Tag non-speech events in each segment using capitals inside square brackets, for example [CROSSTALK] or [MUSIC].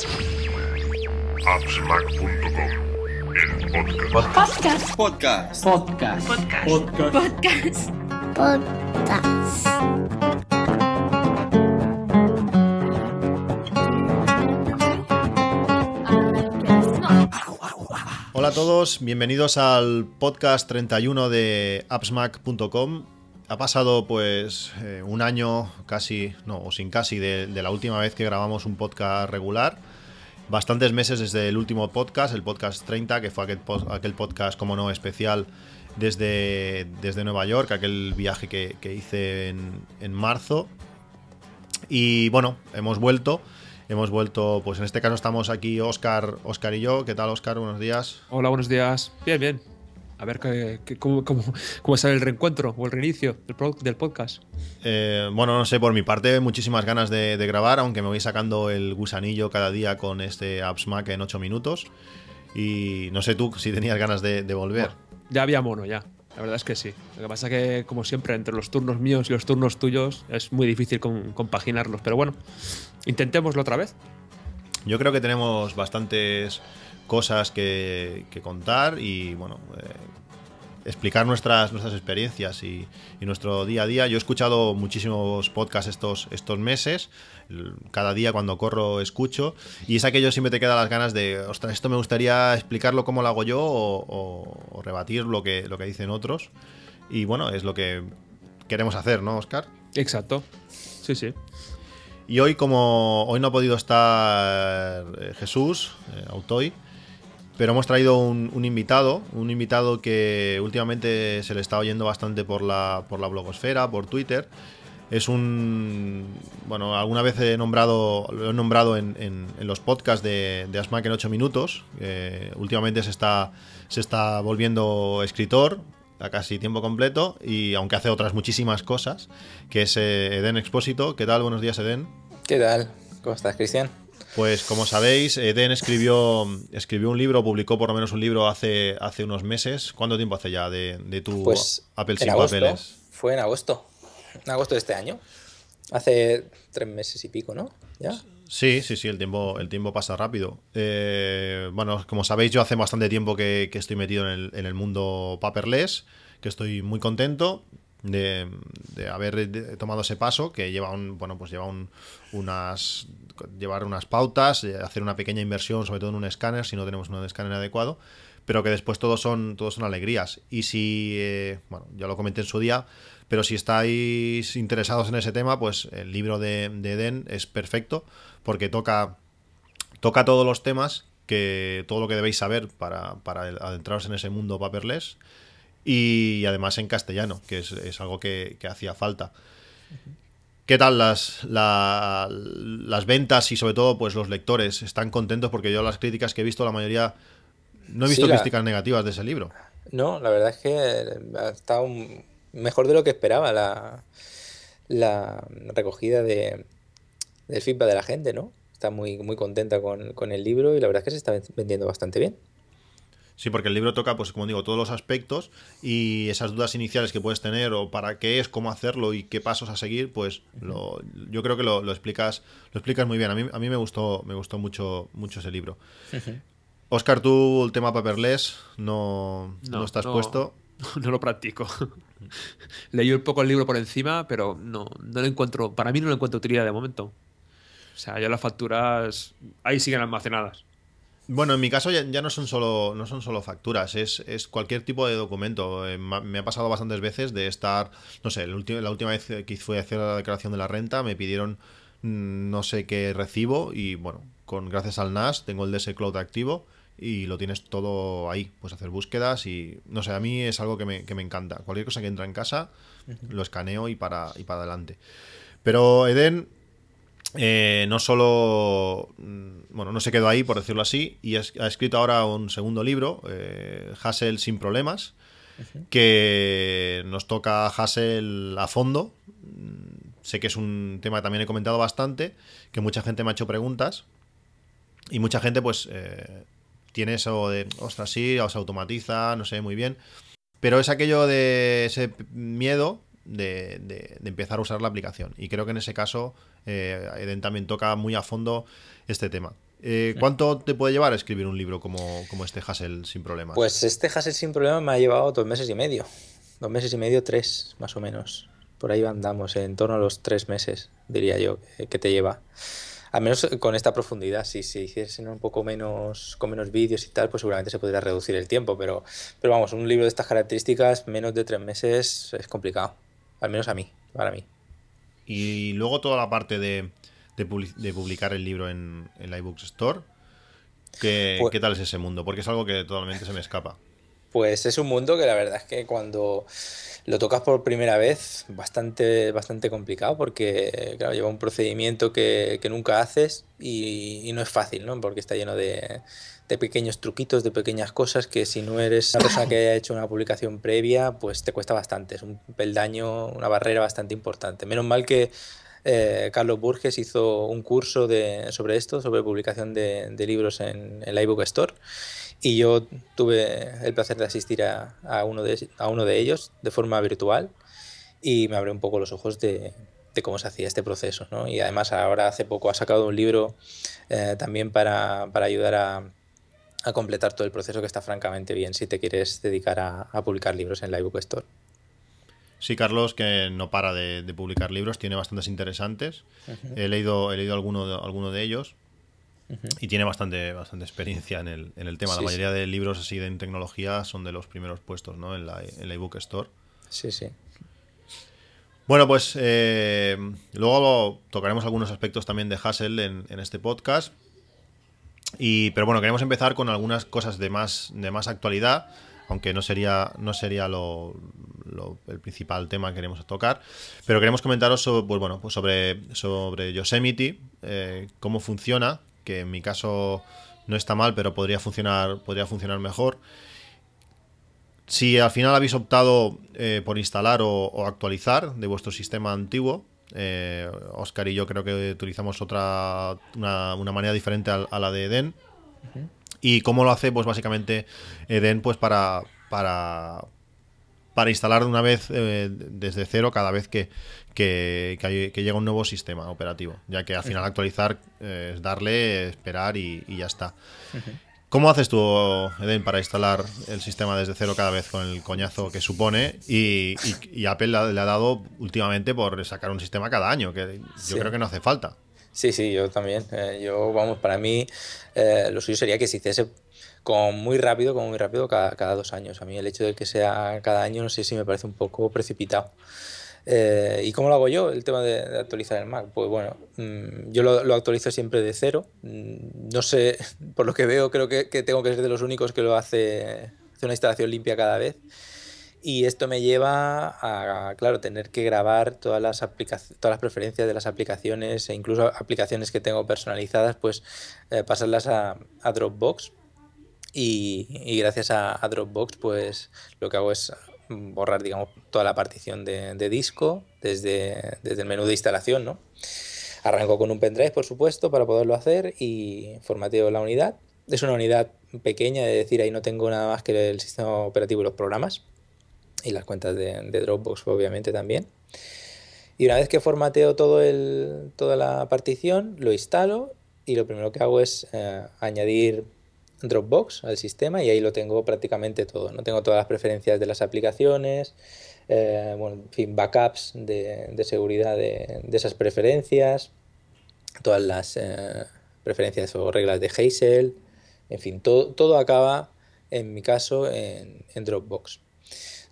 Appsmac.com, el podcast. Podcast. Podcast. Podcast. Podcast. Podcast. Hola a todos, bienvenidos al podcast 31 de appsmac.com. Ha pasado pues eh, un año casi, no, o sin casi, de, de la última vez que grabamos un podcast regular. Bastantes meses desde el último podcast, el podcast 30, que fue aquel, aquel podcast, como no, especial desde, desde Nueva York, aquel viaje que, que hice en, en marzo. Y bueno, hemos vuelto. Hemos vuelto, pues en este caso estamos aquí Oscar, Oscar y yo. ¿Qué tal, Oscar? Buenos días. Hola, buenos días. Bien, bien. A ver qué, qué- cómo, cómo, cómo sale el reencuentro o el reinicio del, pro- del podcast. Eh, bueno, no sé, por mi parte, muchísimas ganas de, de grabar, aunque me voy sacando el gusanillo cada día con este Apps Mac en 8 minutos. Y no sé tú si tenías ganas de, de volver. Ya había mono, ya. La verdad es que sí. Lo que pasa que, como siempre, entre los turnos míos y los turnos tuyos es muy difícil compaginarlos. Pero bueno, intentémoslo otra vez. Yo creo que tenemos bastantes cosas que, que contar y, bueno, eh, explicar nuestras, nuestras experiencias y, y nuestro día a día. Yo he escuchado muchísimos podcasts estos, estos meses. Cada día cuando corro escucho. Y es aquello siempre te queda las ganas de, ostras, esto me gustaría explicarlo cómo lo hago yo o, o- o rebatir lo que, lo que dicen otros. Y bueno, es lo que queremos hacer, ¿no, Oscar? Exacto. Sí, sí. Y hoy, como hoy no ha podido estar eh, Jesús, eh, Autoy, pero hemos traído un, invitado, un invitado que últimamente se le está oyendo bastante por la, por la blogosfera, por Twitter. Es un. Bueno, alguna vez he nombrado, lo he nombrado en, en- los podcasts de, de Asmack en 8 minutos. Eh, últimamente se está, se está volviendo escritor a casi tiempo completo y aunque hace otras muchísimas cosas, que es eh, Eden Expósito. ¿Qué tal? Buenos días, Eden. ¿Qué tal? ¿Cómo estás, Cristian? Pues como sabéis, Eden escribió, escribió un libro, publicó por lo menos un libro hace, hace unos meses. ¿Cuánto tiempo hace ya de, de tu Pues Apple sin agosto. papeles? Fue en agosto. En agosto de este año. Hace tres meses y pico, ¿no? ¿Ya? Sí, sí, sí, el tiempo, el tiempo pasa rápido. Eh, bueno, como sabéis, yo hace bastante tiempo que, que estoy metido en el, en el mundo paperless, que estoy muy contento de, haber de- tomado ese paso, que lleva un, bueno, pues lleva un- unas llevar unas pautas, eh, hacer una pequeña inversión, sobre todo en un escáner, si no tenemos un escáner adecuado, pero que después todos son, todos son alegrías. Y si, eh, bueno, ya lo comenté en su día, pero si estáis interesados en ese tema, pues el libro de, de Eden es perfecto, porque toca, toca todos los temas, que todo lo que debéis saber para, para adentraros en ese mundo paperless, y además en castellano, que es, es algo que, que hacía falta. ¿Qué tal las, la- las ventas y sobre todo pues los lectores? ¿Están contentos? Porque yo las críticas que he visto, la mayoría... No he visto Sí, la- críticas negativas de ese libro. No, la verdad es que ha estado mejor de lo que esperaba la, la recogida de, del feedback de la gente, ¿no? Está muy, muy contenta con, con el libro y la verdad es que se está vendiendo bastante bien. Sí, porque el libro toca, pues como digo, todos los aspectos y esas dudas iniciales que puedes tener o para qué es, cómo hacerlo y qué pasos a seguir, pues lo, yo creo que lo, lo explicas lo explicas muy bien. A mí, a mí me gustó me gustó mucho mucho ese libro. Oscar, tú el tema paperless no, no, No, estás no. puesto. [LAUGHS] No lo practico. [LAUGHS] Leí un poco el libro por encima, pero no, no lo encuentro. Para mí no lo encuentro utilidad de momento. O sea, ya las facturas ahí siguen almacenadas. Bueno, en mi caso ya, ya no son solo no son solo facturas, es, es cualquier tipo de documento. Eh, me ha pasado bastantes veces de estar, no sé, la última vez que fui a hacer la declaración de la renta me pidieron mm, no sé qué recibo y bueno, con gracias al NAS tengo el DS Cloud activo y lo tienes todo ahí, pues hacer búsquedas y no sé, a mí es algo que me, que me encanta. Cualquier cosa que entra en casa lo escaneo y para y para adelante. Pero Eden eh, no solo, mm, bueno, no se quedó ahí, por decirlo así, y ha escrito ahora un segundo libro, eh, Hassel sin problemas, que nos toca Hassel a fondo. Mm, Sé que es un tema que también he comentado bastante, que mucha gente me ha hecho preguntas, y mucha gente pues eh, tiene eso de, ostras, sí, se automatiza, no sé, muy bien, pero es aquello de ese miedo de, de- de empezar a usar la aplicación. Y creo que en ese caso eh, Eden también toca muy a fondo este tema. Eh, ¿Cuánto te puede llevar a escribir un libro como, como este Hassel sin problemas? Pues este Hassel sin problemas me ha llevado dos meses y medio. Dos meses y medio, tres, más o menos. Por ahí andamos, en torno a los tres meses, diría yo, que te lleva. Al menos con esta profundidad, si se hiciesen un poco menos, con menos vídeos y tal, pues seguramente se podría reducir el tiempo. Pero, pero vamos, un libro de estas características, menos de tres meses, es complicado. Al menos a mí, para mí. Y luego toda la parte de, de, publicar el libro en, en la iBooks Store. ¿Qué, pues ¿Qué tal es ese mundo? Porque es algo que totalmente se me escapa. Pues es un mundo que la verdad es que cuando lo tocas por primera vez, bastante, bastante complicado porque, claro, lleva un procedimiento que, nunca haces y, no es fácil, ¿no? Porque está lleno de, de, pequeños truquitos, de pequeñas cosas que si no eres una persona que haya hecho una publicación previa, pues te cuesta bastante. Es un peldaño, una barrera bastante importante. Menos mal que eh, Carlos Burges hizo un curso de, sobre esto, sobre publicación de, libros en el iBook Store. Y yo tuve el placer de asistir a, uno, de, a uno de ellos de forma virtual y me abrió un poco los ojos de, cómo se hacía este proceso. ¿no? Y además ahora hace poco ha sacado un libro eh, también para, ayudar a, completar todo el proceso que está francamente bien si te quieres dedicar a, publicar libros en la iBook Store. Sí, Carlos, que no para de, publicar libros, tiene bastantes interesantes. He leído, he leído alguno, de, alguno de ellos y tiene bastante, bastante experiencia en el, en el tema. la mayoría de libros así de en tecnología son de los primeros puestos ¿no? en, la, en la ebook store. Sí, sí. Bueno, pues eh, luego tocaremos algunos aspectos también de Hassel en, en este podcast. Pero bueno, queremos empezar con algunas cosas de más, de más actualidad aunque no sería, no sería el principal tema que queremos tocar. Pero queremos comentaros sobre, pues bueno, pues sobre, sobre Yosemite, eh, cómo funciona, que en mi caso no está mal, pero podría funcionar, podría funcionar mejor. Si al final habéis optado eh, por instalar o, actualizar de vuestro sistema antiguo, eh, Oscar y yo creo que utilizamos otra una, manera diferente a, la de Eden. ¿Y cómo lo hace? Pues básicamente Eden pues para, para, para instalar de una vez eh, desde cero cada vez que, que, llega un nuevo sistema operativo, ya que al final actualizar eh, es darle, esperar y, ya está. ¿Cómo haces tú, Eden, para instalar el sistema desde cero cada vez con el coñazo que supone? Y, Apple le ha, dado últimamente por sacar un sistema cada año, que yo creo que no hace falta. Sí, sí, yo también. Eh, yo, vamos, para mí eh, lo suyo sería que se hiciese como muy rápido, como muy rápido cada, cada, dos años. A mí el hecho de que sea cada año, no sé si me parece un poco precipitado. Eh, ¿Y cómo lo hago yo, el tema de, actualizar el Mac? Pues bueno, mm, yo lo, actualizo siempre de cero. Mm, no sé, [LAUGHS] por lo que veo, creo que, que tengo que ser de los únicos que lo hace, hace una instalación limpia cada vez. Y esto me lleva a, claro, tener que grabar todas las, todas las preferencias de las aplicaciones e incluso aplicaciones que tengo personalizadas, pues eh, pasarlas a, Dropbox. Y, gracias a, Dropbox, pues lo que hago es borrar, digamos, toda la partición de, disco desde, desde, el menú de instalación, ¿no? Arranco con un pendrive, por supuesto, para poderlo hacer y formateo la unidad. Es una unidad pequeña, es decir, ahí no tengo nada más que el sistema operativo y los programas y las cuentas de, Dropbox obviamente también. Y una vez que formateo todo el, toda la partición, lo instalo y lo primero que hago es eh, añadir Dropbox al sistema y ahí lo tengo prácticamente todo. ¿no? Tengo todas las preferencias de las aplicaciones, eh, bueno, en fin, backups de, seguridad de, esas preferencias, todas las eh, preferencias o reglas de Hazel, en fin, todo, todo acaba en mi caso en Dropbox.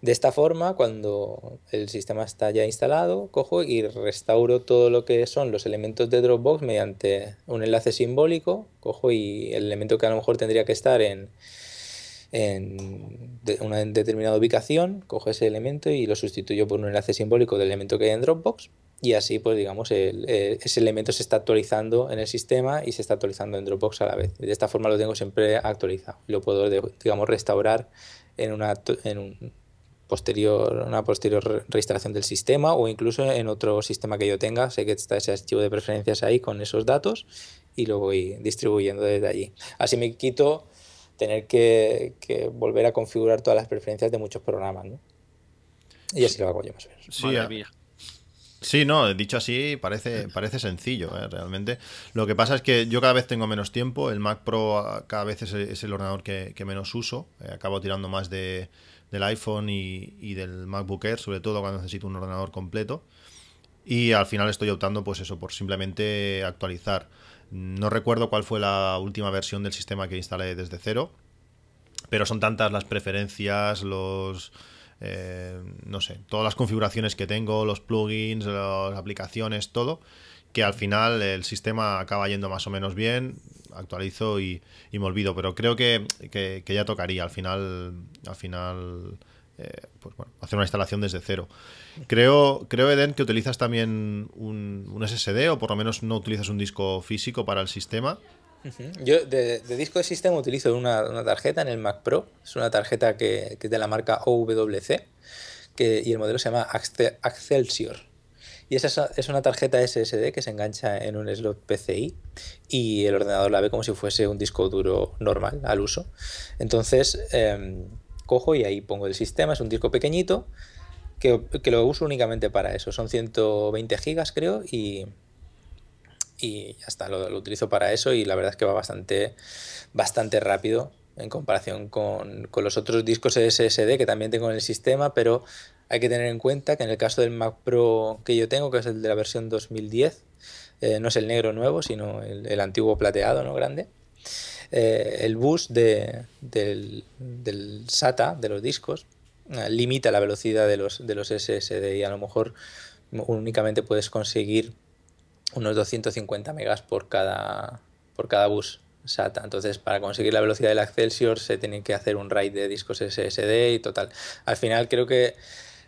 De esta forma, cuando el sistema está ya instalado, cojo y restauro todo lo que son los elementos de Dropbox mediante un enlace simbólico, cojo y el elemento que a lo mejor tendría que estar en, en una determinada ubicación, cojo ese elemento y lo sustituyo por un enlace simbólico del elemento que hay en Dropbox y así pues digamos ese elemento se está actualizando en el sistema y se está actualizando en Dropbox a la vez. De esta forma lo tengo siempre actualizado lo puedo digamos restaurar en, una, en un posterior, una posterior reinstalación del sistema o incluso en otro sistema que yo tenga, sé que está ese archivo de preferencias ahí con esos datos y lo voy distribuyendo desde allí. Así me quito tener que, volver a configurar todas las preferencias de muchos programas, ¿no? Y así lo hago yo más o menos. Sí, Sí, no, dicho así parece, parece sencillo, ¿eh? realmente. Lo que pasa es que yo cada vez tengo menos tiempo, el Mac Pro ah, cada vez es, es el ordenador que, que menos uso, eh, acabo tirando más de, del iPhone y, y, del MacBook Air, sobre todo cuando necesito un ordenador completo. Y al final estoy optando, pues eso, por simplemente actualizar. No recuerdo cuál fue la última versión del sistema que instalé desde cero, pero son tantas las preferencias, los eh, no sé, todas las configuraciones que tengo, los plugins, las aplicaciones, todo, que al final el sistema acaba yendo más o menos bien, actualizo y, me olvido, pero creo que, que, ya tocaría al final, al final eh, pues bueno, hacer una instalación desde cero. Creo, creo, Eden, que utilizas también un, un SSD o por lo menos no utilizas un disco físico para el sistema. Yo de, disco de sistema utilizo una, una, tarjeta en el Mac Pro. Es una tarjeta que, que es de la marca OWC y el modelo se llama Excelsior. Y esa es una tarjeta SSD que se engancha en un slot PCI y el ordenador la ve como si fuese un disco duro normal al uso. Entonces eh, cojo y ahí pongo el sistema, es un disco pequeñito que, que lo uso únicamente para eso. Son 120 gigas creo y, y ya está, lo, lo, utilizo para eso y la verdad es que va bastante, bastante rápido en comparación con, con, los otros discos SSD que también tengo en el sistema, pero hay que tener en cuenta que en el caso del Mac Pro que yo tengo, que es el de la versión 2010, eh, no es el negro nuevo, sino el, el antiguo plateado, ¿no? Grande. Eh, el bus de, del, del, SATA, de los discos, eh, limita la velocidad de los, de los SSD y a lo mejor únicamente puedes conseguir unos 250 megas por cada, por cada bus SATA. Entonces, para conseguir la velocidad del Excelsior se tiene que hacer un RAID de discos SSD y total. Al final creo que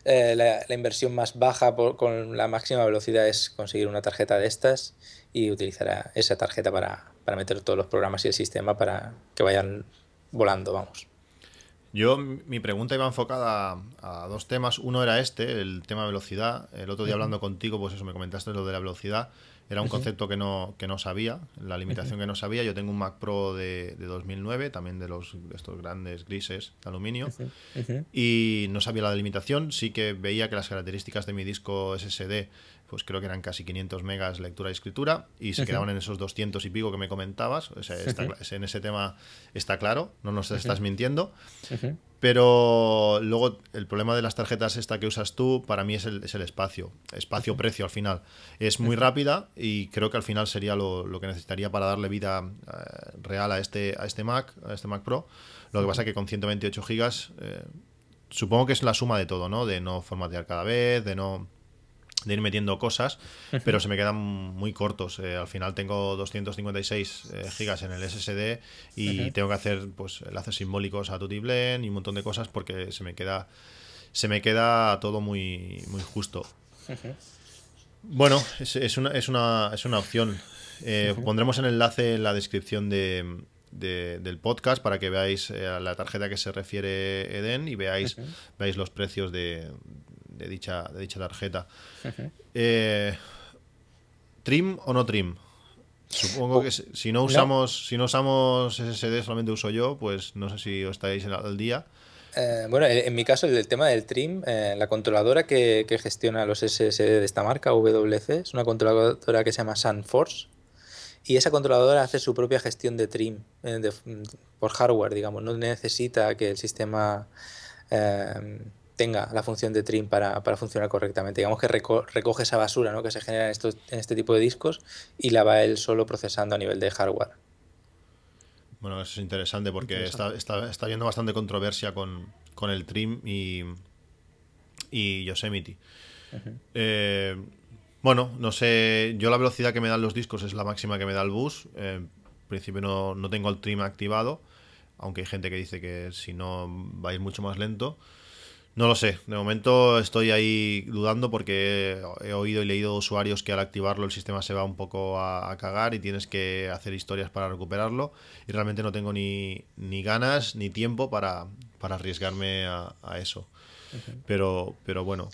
eh, la, la, inversión más baja por, con la máxima velocidad es conseguir una tarjeta de estas y utilizar esa tarjeta para, para meter todos los programas y el sistema para que vayan volando, vamos. Yo, mi pregunta iba enfocada a, a, dos temas. Uno era este, el tema de velocidad. El otro día hablando contigo, pues eso, me comentaste lo de la velocidad. Era un concepto que no, que no sabía, la limitación que no sabía. Yo tengo un Mac Pro de, de 2009, también de los estos grandes grises de aluminio, y no sabía la limitación. Sí que veía que las características de mi disco SSD, pues creo que eran casi 500 megas lectura y escritura, y se quedaban en esos 200 y pico que me comentabas. O sea, está, en ese tema está claro, no nos estás mintiendo. Pero luego el problema de las tarjetas esta que usas tú para mí es el, es el espacio, espacio-precio al final. Es muy rápida y creo que al final sería lo, lo que necesitaría para darle vida eh, real a este, a este Mac, a este Mac Pro. Lo que pasa es que con 128 gigas eh, supongo que es la suma de todo, ¿no? De no formatear cada vez, de no de ir metiendo cosas, pero se me quedan muy cortos. Eh, al final tengo 256 eh, gigas en el SSD y tengo que hacer pues enlaces simbólicos a Tutiblen y un montón de cosas porque se me queda se me queda todo muy muy justo. Bueno, es, es, una, es, una, es una opción. Eh. Pondremos el enlace en la descripción de, de, del podcast para que veáis eh, a la tarjeta que se refiere Eden y veáis, veáis los precios de, de dicha, de dicha tarjeta. Eh, ¿Trim o no trim? Supongo oh, que si no usamos no. si no usamos SSD, solamente uso yo, pues no sé si os estáis al día. Eh, bueno, en mi caso, el tema del trim, eh, la controladora que, que, gestiona los SSD de esta marca, WC, es una controladora que se llama SunForce. Y esa controladora hace su propia gestión de trim eh, de, por hardware, digamos. No necesita que el sistema tenga la función de trim para, para funcionar correctamente. Digamos que reco recoge esa basura ¿no? que se genera en, estos, en este tipo de discos y la va él solo procesando a nivel de hardware. Bueno, eso es interesante porque interesante. Está, está, está habiendo bastante controversia con, con el Trim y, y Yosemite. Uh -huh. eh, bueno, no sé, yo la velocidad que me dan los discos es la máxima que me da el bus. Eh, en principio no, no, tengo el Trim activado, aunque hay gente que dice que si no va a ir mucho más lento. No lo sé, de momento estoy ahí dudando porque he oído y leído usuarios que al activarlo el sistema se va un poco a, a, cagar y tienes que hacer historias para recuperarlo y realmente no tengo ni, ni ganas ni tiempo para, para arriesgarme a, a eso. Uh -huh. pero, pero bueno,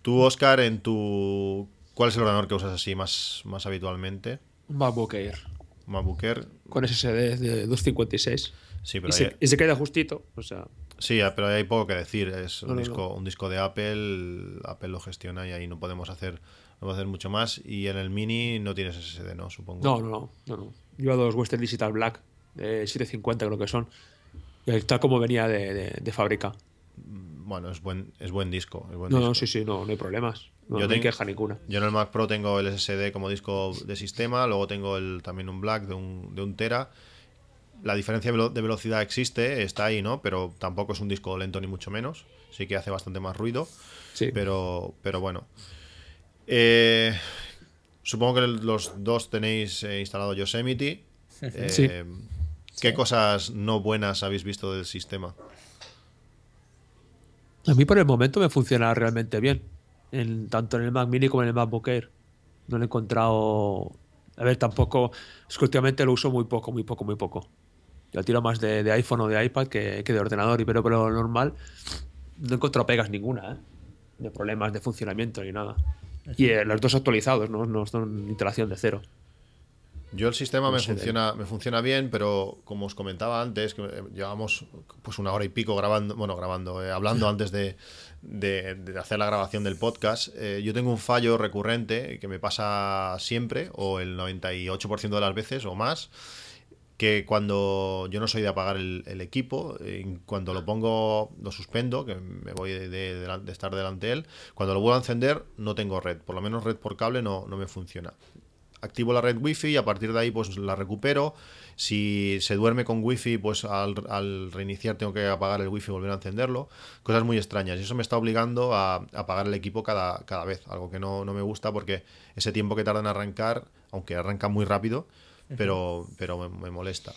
tú Oscar, en tu... ¿cuál es el ordenador que usas así más, más habitualmente? MacBook Air. MacBook Air. Con SSD de 256. Sí, pero y, se, y se queda justito, o sea... Sí, pero hay poco que decir. Es un, No, no, disco, un disco de Apple, Apple lo gestiona y ahí no podemos hacer, no podemos hacer mucho más. Y en el Mini no tienes SSD, ¿no? Supongo. No, no, no. no, no. Lleva dos Western Digital Black de 750 creo que son. Y está como venía de, de- de fábrica. Bueno, es buen, es buen disco. es buen No, disco. no, sí, sí, no, no hay problemas. No, Yo no hay tengo- queja ninguna. Yo en el Mac Pro tengo el SSD como disco de sistema, luego tengo el, también un Black de un, de un Tera. La diferencia de velo- de velocidad existe, está ahí, ¿no? Pero tampoco es un disco lento ni mucho menos. Sí que hace bastante más ruido. Sí. Pero, pero bueno. Eh, supongo que los dos tenéis eh, instalado Yosemite. [LAUGHS] Eh, Sí. ¿Qué cosas no buenas habéis visto del sistema? A mí por el momento me funciona realmente bien. En, tanto en el Mac Mini como en el MacBook Air. No lo he encontrado. A ver, tampoco. Es que últimamente lo uso muy poco, muy poco, muy poco. Yo tiro más de, de iPhone o de iPad que, que de ordenador, y pero, pero lo normal no he encontrado pegas ninguna, ¿eh? De problemas de funcionamiento ni nada. Y eh, los dos actualizados, ¿no? No son iteración de cero. Yo el sistema me de- funciona, me funciona bien, pero como os comentaba antes, que eh, llevamos pues una hora y pico grabando, bueno, grabando, eh, hablando [LAUGHS] antes de, de- de hacer la grabación del podcast. eh, yo tengo un fallo recurrente que me pasa siempre, o el 98% de las veces o más, que cuando yo no soy de apagar el, equipo, cuando lo pongo, lo suspendo, que me voy de, estar delante de él, cuando lo vuelvo a encender no tengo red, por lo menos red por cable no, no me funciona activo la red wifi y a partir de ahí pues la recupero. Si se duerme con wifi, pues al, al reiniciar tengo que apagar el wifi y volver a encenderlo. Cosas muy extrañas. Y eso me está obligando a, a apagar el equipo cada, cada vez. Algo que no, no me gusta porque ese tiempo que tarda en arrancar, aunque arranca muy rápido, pero, pero me, me molesta.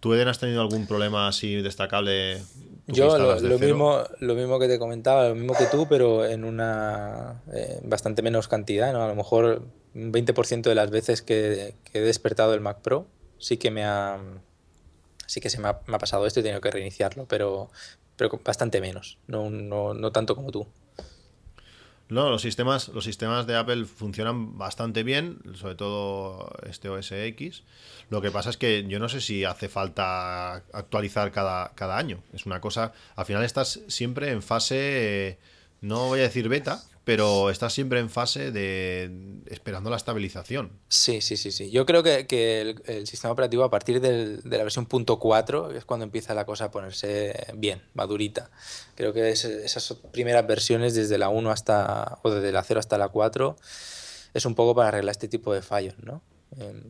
¿Tú, Eden, has tenido algún problema así destacable? Yo lo, lo mismo, lo mismo que te comentaba, lo mismo que tú, pero en una eh, bastante menos cantidad, ¿no? A lo mejor un 20% de las veces que, que he despertado el Mac Pro sí que me ha sí que se me ha, me ha pasado esto y he tenido que reiniciarlo, pero, pero bastante menos, no, no, no tanto como tú. No, los sistemas, los sistemas de Apple funcionan bastante bien, sobre todo este OS X. Lo que pasa es que yo no sé si hace falta actualizar cada, cada año. Es una cosa, al final estás siempre en fase, eh, no voy a decir beta, pero estás siempre en fase de esperando la estabilización. Sí, sí, sí, sí. Yo creo que, que el, el sistema operativo a partir del- de la versión punto .4 es cuando empieza la cosa a ponerse bien, madurita. Creo que es- esas primeras versiones desde la 1 hasta, o desde la 0 hasta la 4 es un poco para arreglar este tipo de fallos, ¿no?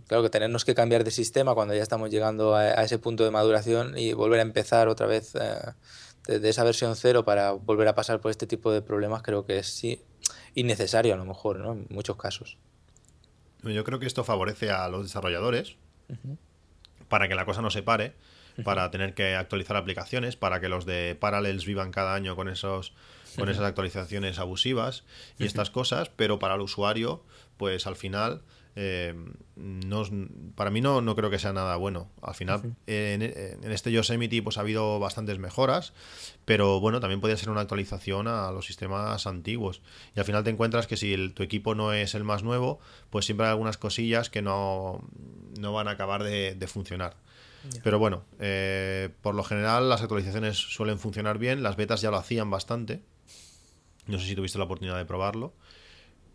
Claro que tenernos que cambiar de sistema cuando ya estamos llegando a, a ese punto de maduración y volver a empezar otra vez eh, desde esa versión 0 para volver a pasar por este tipo de problemas creo que es sí, innecesario a lo mejor, ¿no? En muchos casos. Yo creo que esto favorece a los desarrolladores para que la cosa no se pare, para tener que actualizar aplicaciones, para que los de Parallels vivan cada año con esos con esas actualizaciones abusivas y estas cosas, pero para el usuario, pues al final eh, no para mí no, no creo que sea nada bueno. Al final, en, en este Yosemite pues ha habido bastantes mejoras, pero bueno, también podría ser una actualización a los sistemas antiguos. Y al final te encuentras que si el- tu equipo no es el más nuevo, pues siempre hay algunas cosillas que no, no van a acabar de, de funcionar. Pero bueno, eh, por lo general las actualizaciones suelen funcionar bien, las betas ya lo hacían bastante. No sé si tuviste la oportunidad de probarlo.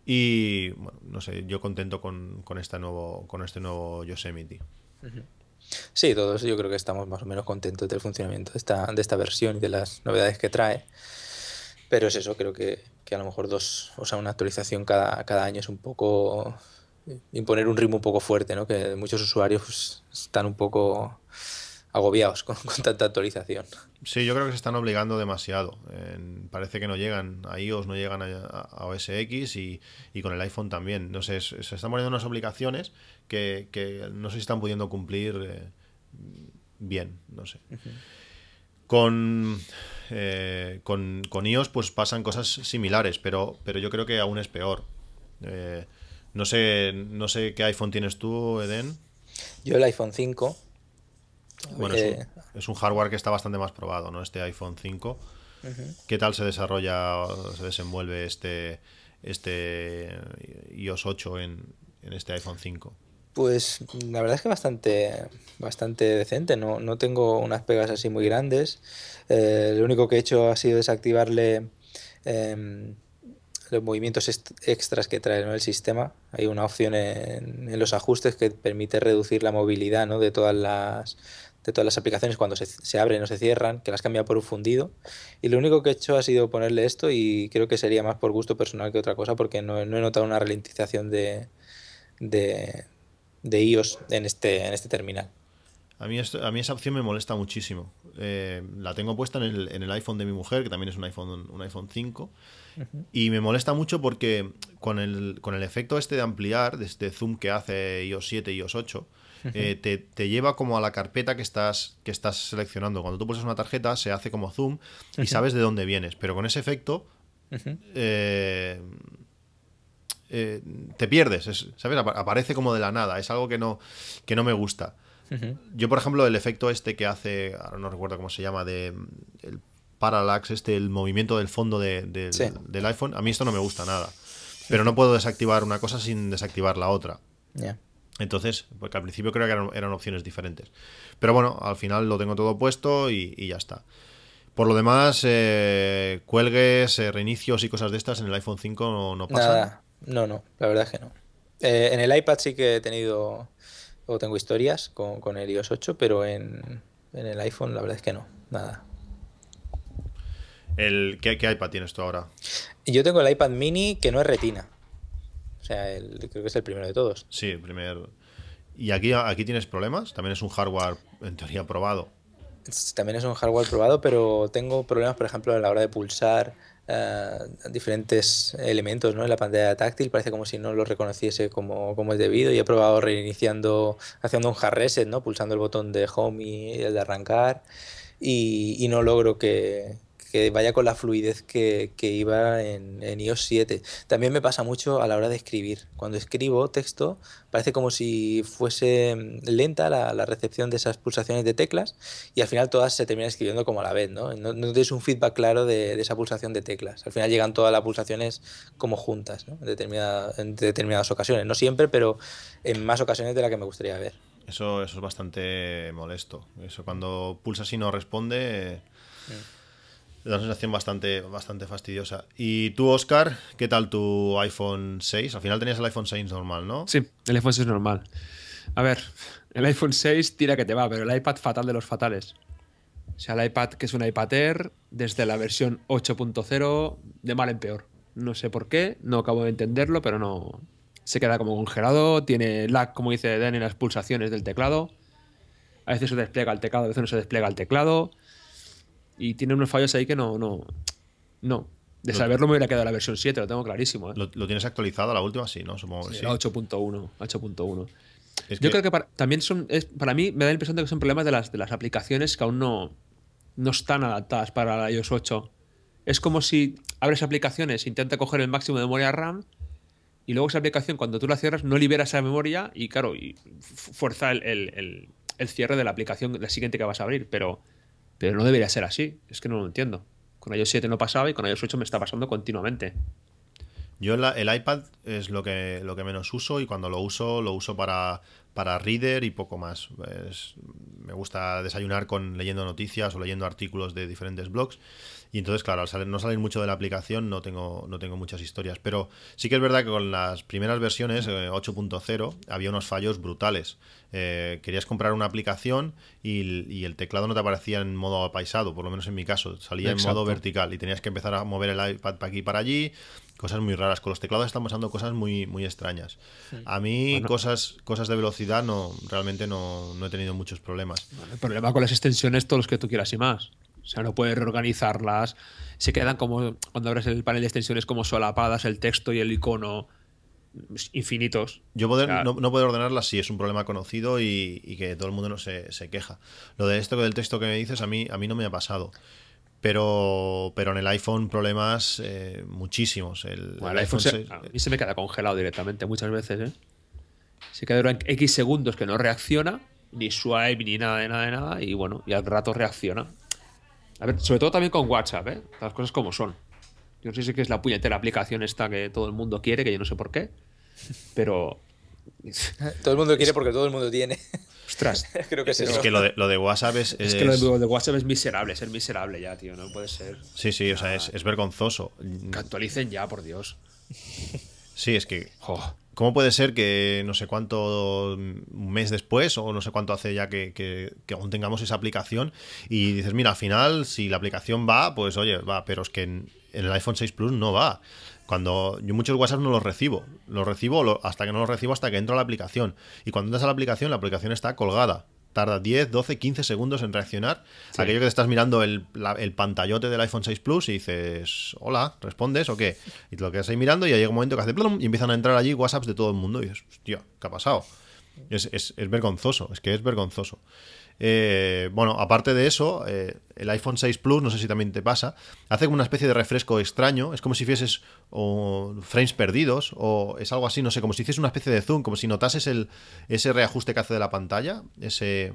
Y bueno, no sé, yo contento con, con, este, nuevo, con este nuevo Yosemite. Sí, todos yo creo que estamos más o menos contentos del funcionamiento de esta, de esta versión y de las novedades que trae. Pero es eso, creo que, que a lo mejor dos, o sea, una actualización cada, cada año es un poco imponer un ritmo un poco fuerte, ¿no? Que muchos usuarios pues, están un poco agobiados con, con tanta actualización. Sí, yo creo que se están obligando demasiado. Parece que no llegan a iOS, no llegan a, a OS X y, y con el iPhone también. No sé, se están poniendo unas obligaciones que, que no sé si están pudiendo cumplir eh, bien, no sé. Con, eh, con, con iOS pues pasan cosas similares, pero, pero yo creo que aún es peor. Eh, no sé, no sé qué iPhone tienes tú, Eden. Yo el iPhone 5, Bueno, es, eh, es un hardware que está bastante más probado, ¿no? Este iPhone 5. ¿Qué tal se desarrolla, o se desenvuelve este, este iOS 8 en, en este iPhone 5? Pues la verdad es que bastante, bastante decente. No, no tengo unas pegas así muy grandes. Eh, lo único que he hecho ha sido desactivarle em, los movimientos extras que trae ¿no? el sistema. Hay una opción en, en los ajustes que permite reducir la movilidad ¿no? de todas las de todas las aplicaciones cuando se, se abren o se cierran, que las cambia por un fundido. Y lo único que he hecho ha sido ponerle esto y creo que sería más por gusto personal que otra cosa porque no, no he notado una ralentización de, de, de iOS en este, en este terminal. A mí, esto- a mí esa opción me molesta muchísimo. Eh, la tengo puesta en el, en el iPhone de mi mujer, que también es un iPhone, un iPhone 5. Y me molesta mucho porque con el, con el efecto este de ampliar, de este zoom que hace iOS 7 y iOS 8, eh, [LAUGHS] te, te lleva como a la carpeta que estás, que estás seleccionando. Cuando tú pulsas una tarjeta, se hace como zoom y sabes de dónde vienes. Pero con ese efecto, eh, eh, te pierdes, es- ¿sabes? Apa- Aparece como de la nada. Es algo que no, que no me gusta. Yo, por ejemplo, el efecto este que hace, ahora no recuerdo cómo se llama, de el parallax, este, el movimiento del fondo de- del- Sí. del iPhone, a mí esto no me gusta nada. Pero no puedo desactivar una cosa sin desactivar la otra. Entonces, porque al principio creo que eran, eran opciones diferentes. Pero bueno, al final lo tengo todo puesto y, y ya está. Por lo demás, eh, cuelgues, eh, reinicios y cosas de estas en el iPhone 5 no, no pasan. Nada, no, no, la verdad es que no. Eh, en el iPad sí que he tenido o tengo historias con, con el iOS 8, pero en, en el iPhone la verdad es que no, nada. El, ¿qué, qué iPad tienes tú ahora? Yo tengo el iPad mini que no es retina. Sea, el- creo que es el primero de todos. Sí, el primer. ¿Y aquí, aquí tienes problemas? También es un hardware, en teoría, probado. También es un hardware probado, pero tengo problemas, por ejemplo, a la hora de pulsar eh, diferentes elementos ¿no? en la pantalla táctil. Parece como si no lo reconociese como, como es debido. Y he probado reiniciando, haciendo un hard reset, ¿no? pulsando el botón de home y el de arrancar. Y, y no logro que, que vaya con la fluidez que, que iba en, en iOS 7. También me pasa mucho a la hora de escribir. Cuando escribo texto, parece como si fuese mm, lenta la, la recepción de esas pulsaciones de teclas y al final todas se terminan escribiendo como a la vez, ¿no? No, no tienes un feedback claro de, de esa pulsación de teclas. Al final llegan todas las pulsaciones como juntas, ¿no? En, determinada- en determinadas ocasiones. No siempre, pero en más ocasiones de las que me gustaría ver. Eso, eso es bastante molesto. Eso cuando pulsas y no responde. eh, Da una sensación bastante, bastante fastidiosa. ¿Y tú, Oscar, qué tal tu iPhone 6? Al final tenías el iPhone 6 normal, ¿no? Sí, el iPhone 6 es normal. A ver, el iPhone 6 tira que te va, pero el iPad fatal de los fatales. O sea, el iPad que es un iPad Air desde la versión 8.0 de mal en peor. No sé por qué, no acabo de entenderlo, pero no. Se queda como congelado, tiene lag, como dice Dan, en las pulsaciones del teclado. A veces se despliega el teclado, a veces no se despliega el teclado. Y tiene unos fallos ahí que no. No. no. De Lo- saberlo me hubiera quedado la versión 7, lo tengo clarísimo. ¿eh? ¿Lo, lo tienes actualizado la última? Sí, ¿no? Supongo que Sí, sí. la 8.1. 8.1. Es Yo que- creo que para, también son. es- para mí me da la impresión de que son problemas de las, de las aplicaciones que aún no, no están adaptadas para la iOS 8. Es como si abres aplicaciones, intenta coger el máximo de memoria RAM y luego esa aplicación, cuando tú la cierras, no libera esa memoria y, claro, y fu- fuerza el, el- el- el cierre de la aplicación, la siguiente que vas a abrir. Pero, pero no debería ser así. Es que no lo entiendo. Con iOS 7 no pasaba y con iOS 8 me está pasando continuamente. Yo el iPad es lo que, lo que menos uso y cuando lo uso, lo uso para, para reader y poco más. Me gusta desayunar con leyendo noticias o leyendo artículos de diferentes blogs. Y entonces, claro, al salir- no salir mucho de la aplicación no tengo, no tengo muchas historias. Pero sí que es verdad que con las primeras versiones, eh, 8.0, había unos fallos brutales. Eh, querías comprar una aplicación y, y el teclado no te aparecía en modo apaisado, por lo menos en mi caso. Salía en modo vertical y tenías que empezar a mover el iPad para aquí y para allí. Cosas muy raras. Con los teclados están pasando cosas muy, muy extrañas. A mí, Bueno. cosas, cosas de velocidad, no realmente no, no he tenido muchos problemas. El problema con las extensiones, todos los que tú quieras y más. O sea, no puedes reorganizarlas. Se quedan como, cuando abres el panel de extensiones, como solapadas, el texto y el icono pues, infinitos. Yo poder, O sea, no, no poder ordenarlas sí es un problema conocido y, y que todo el mundo no se, se queja. Lo de esto del texto que me dices a mí, a mí no me ha pasado. Pero, pero en el iPhone problemas eh, muchísimos. El, bueno, el iPhone se- 6 a mí se me queda congelado directamente muchas veces, ¿eh? Se queda durante X segundos que no reacciona, ni swipe, ni nada de nada de nada, y bueno, y al rato reacciona. A ver, sobre todo también con WhatsApp, ¿eh? Las cosas como son. Yo no sé si es que es la puñetera aplicación esta que todo el mundo quiere, que yo no sé por qué. Pero [LAUGHS] Todo el mundo quiere porque todo el mundo tiene. Ostras. [LAUGHS] Creo que es Es eso. que lo de, lo de WhatsApp es. Es que lo de, de WhatsApp es miserable, ser miserable ya, tío. No puede ser. Sí, sí, o sea, es, es vergonzoso. Que actualicen ya, por Dios. Sí, es que. Jo. ¿Cómo puede ser que no sé cuánto, un mes después o no sé cuánto hace ya que, aún tengamos esa aplicación y dices, mira, al final, si la aplicación va, pues oye, va, pero es que en, el iPhone 6 Plus no va. Cuando yo muchos WhatsApp no los recibo, los recibo hasta que no los recibo hasta que entro a la aplicación. Y cuando entras a la aplicación, la aplicación está colgada. Tarda 10, 12, 15 segundos en reaccionar. Aquello que te estás mirando el, la- el pantallote del iPhone 6 Plus y dices, hola, ¿respondes o qué? Y te lo quedas ahí mirando y llega un momento que hace plum y empiezan a entrar allí WhatsApps de todo el mundo. Y dices, hostia, ¿qué ha pasado? Es, es- es vergonzoso, es que es vergonzoso. Eh, bueno, aparte de eso, eh, el iPhone 6 Plus, no sé si también te pasa, hace como una especie de refresco extraño. Es como si hicieses frames perdidos o es algo así, no sé, como si hicieses una especie de zoom, como si notases el, ese reajuste que hace de la pantalla, ese...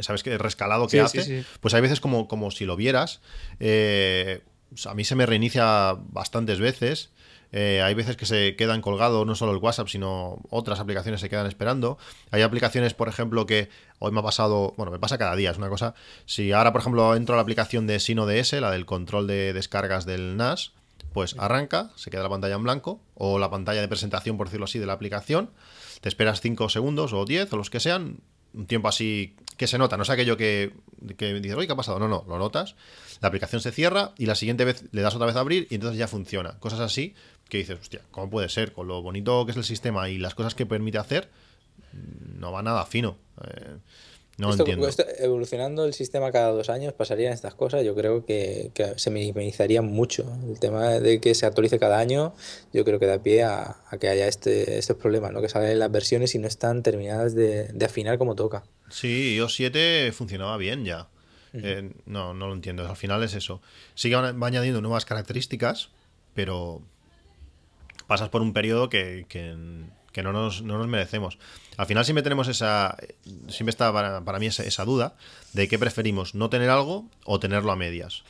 ¿Sabes qué? El rescalado que Sí, hace. sí, sí. Pues hay veces como, como si lo vieras. eh, a mí se me reinicia bastantes veces. Eh, hay veces que se quedan colgados no solo el WhatsApp, sino otras aplicaciones se quedan esperando. Hay aplicaciones, por ejemplo, que hoy me ha pasado, bueno, me pasa cada día, es una cosa. Si ahora, por ejemplo, entro a la aplicación de Sino DS, la del control de descargas del NAS, pues arranca, se queda la pantalla en blanco, o la pantalla de presentación, por decirlo así, de la aplicación. Te esperas 5 segundos o 10 o los que sean, un tiempo así que se nota, no es aquello que, que dices, oye, ¿qué ha pasado? No, no, lo notas. La aplicación se cierra y la siguiente vez le das otra vez a abrir y entonces ya funciona. Cosas así que dices, hostia, ¿cómo puede ser? Con lo bonito que es el sistema y las cosas que permite hacer, no va nada fino. Eh, no lo Esto- entiendo. esto- evolucionando el sistema cada dos años pasarían estas cosas. Yo creo que, que se minimizaría mucho. El tema de que se actualice cada año, yo creo que da pie a, a que haya este, estos problemas, ¿no? que salen las versiones y no están terminadas de, de afinar como toca. Sí, iOS 7 funcionaba bien ya. Eh, no, no lo entiendo. Al final es eso. Sigue va añadiendo nuevas características, pero pasas por un periodo que, que- que no, nos, no nos merecemos. Al final siempre tenemos esa... Siempre está para, para mí esa, esa duda de qué preferimos, no tener algo o tenerlo a medias.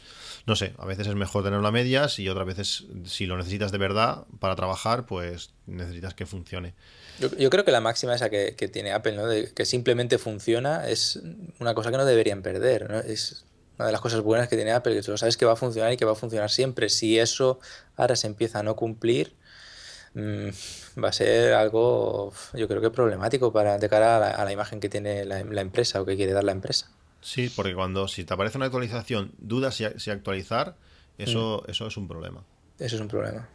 No sé, a veces es mejor tenerlo a medias y otras veces, si lo necesitas de verdad para trabajar, pues necesitas que funcione. Yo, yo creo que la máxima esa que, que tiene Apple, ¿no? de que simplemente funciona, es una cosa que no deberían perder. ¿no? Es una de las cosas buenas que tiene Apple, que tú lo sabes que va a funcionar y que va a funcionar siempre. Si eso ahora se empieza a no cumplir, va a ser algo, yo creo que problemático para de cara a la, a la imagen que tiene la, la empresa o que quiere dar la empresa. Sí, porque cuando si te aparece una actualización, dudas si, si actualizar, eso, eso es un problema. Eso es un problema.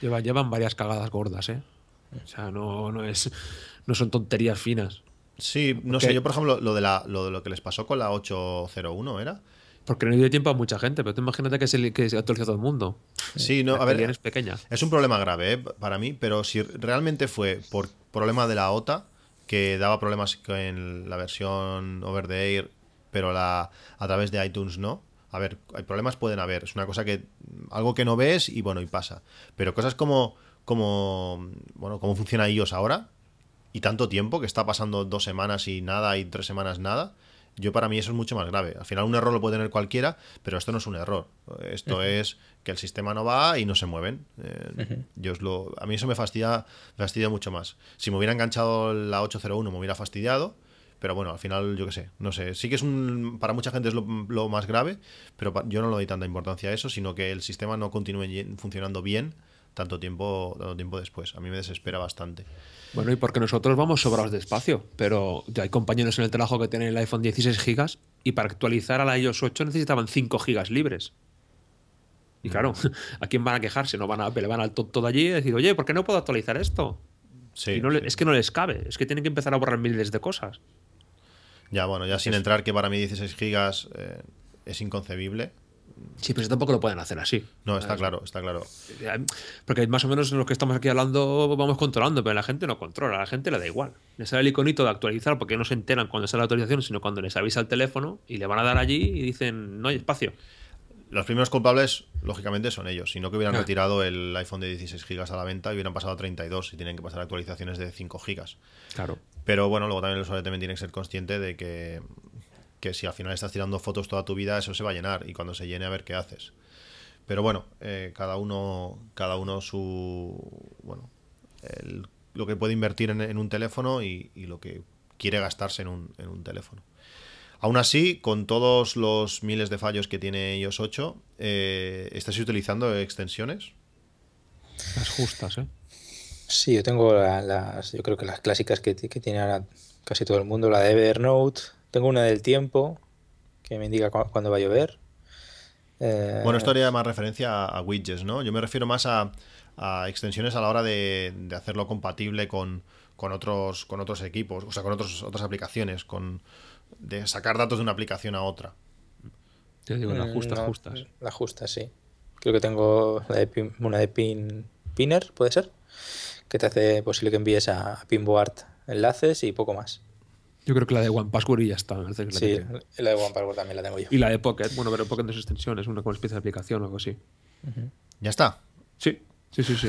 Llevan, llevan varias cagadas gordas, ¿eh? O sea, no, no es. No son tonterías finas. Sí, no sé, yo por ejemplo, lo de, la, lo de lo que les pasó con la 801 era. Porque no dio tiempo a mucha gente, pero tú imagínate que se, que se actualiza todo el mundo. Sí, no, La a ver, es pequeña. es un problema grave ¿eh? para mí, pero si realmente fue por problema de la OTA, que daba problemas en la versión over the air, pero la, a través de iTunes no. A ver, hay problemas pueden haber, es una cosa que algo que no ves y bueno, y pasa. Pero cosas como como bueno, cómo funciona iOS ahora y tanto tiempo que está pasando dos semanas y nada y tres semanas nada, yo para mí eso es mucho más grave. Al final un error lo puede tener cualquiera, pero esto no es un error. Esto es que el sistema no va y no se mueven. Eh, yo os lo, a mí eso me fastidia, me fastidia mucho más. Si me hubiera enganchado la 801 me hubiera fastidiado, pero bueno, al final yo qué sé, no sé. Sí que es un, para mucha gente es lo, lo más grave, pero yo no le doy tanta importancia a eso, sino que el sistema no continúe funcionando bien tanto tiempo, tanto tiempo después. A mí me desespera bastante. Bueno, y porque nosotros vamos sobrados de espacio, pero ya hay compañeros en el trabajo que tienen el iPhone 16 gigas y para actualizar a la iOS 8 necesitaban 5 gigas libres. Y claro, [LAUGHS] ¿a quién van a quejarse? No van a Apple, van al tonto de allí y decir, oye, ¿por qué no puedo actualizar esto? Sí, Y no le- sí. Es que no les cabe, es que tienen que empezar a borrar miles de cosas. Ya, bueno, ya sin entrar que para mí 16 gigas eh, es inconcebible. Sí, pero eso tampoco lo pueden hacer así. No, está claro, está claro. Porque más o menos en lo que estamos aquí hablando vamos controlando, pero la gente no controla, a la gente le da igual. Le sale el iconito de actualizar porque no se enteran cuando sale la actualización, sino cuando les avisa el teléfono y le van a dar allí y dicen, no hay espacio. Los primeros culpables, lógicamente, son ellos. Si no que hubieran Ah. retirado el iPhone de 16 gigas a la venta y hubieran pasado a 32 y tienen que pasar actualizaciones de 5 gigas. Claro. Pero bueno, luego también el usuario también tiene que ser consciente de que, que si al final estás tirando fotos toda tu vida, eso se va a llenar y cuando se llene a ver qué haces. Pero bueno, eh, cada uno, cada uno su, bueno, el, lo que puede invertir en, en un teléfono y, y lo que quiere gastarse en un, en un teléfono. Aún así, con todos los miles de fallos que tiene iOS 8, eh, ¿estáis utilizando extensiones? Las justas, ¿eh? Sí, yo tengo la- las, yo creo que las clásicas que, que tiene ahora casi todo el mundo, la de Evernote, tengo una del tiempo que me indica cu- cuándo va a llover. Eh, Bueno, esto haría más referencia a, a widgets, ¿no? Yo me refiero más a, a extensiones a la hora de, de hacerlo compatible con, con otros, con otros equipos, o sea, con otros, otras aplicaciones, con de sacar datos de una aplicación a otra. Te digo, las mm, justas, no, justas. Las justas, sí. Creo que tengo la de pin- una de Pin, Pinner, puede ser, que te hace posible que envíes a, a Pinboard enlaces y poco más. Yo creo que la de One Password y ya está. que la que Sí, tengo. la de OnePassword también la tengo yo. Y la de Pocket, bueno, pero Pocket no es extensión, es una como especie de aplicación o algo así. Ya está. Sí, sí, sí, sí.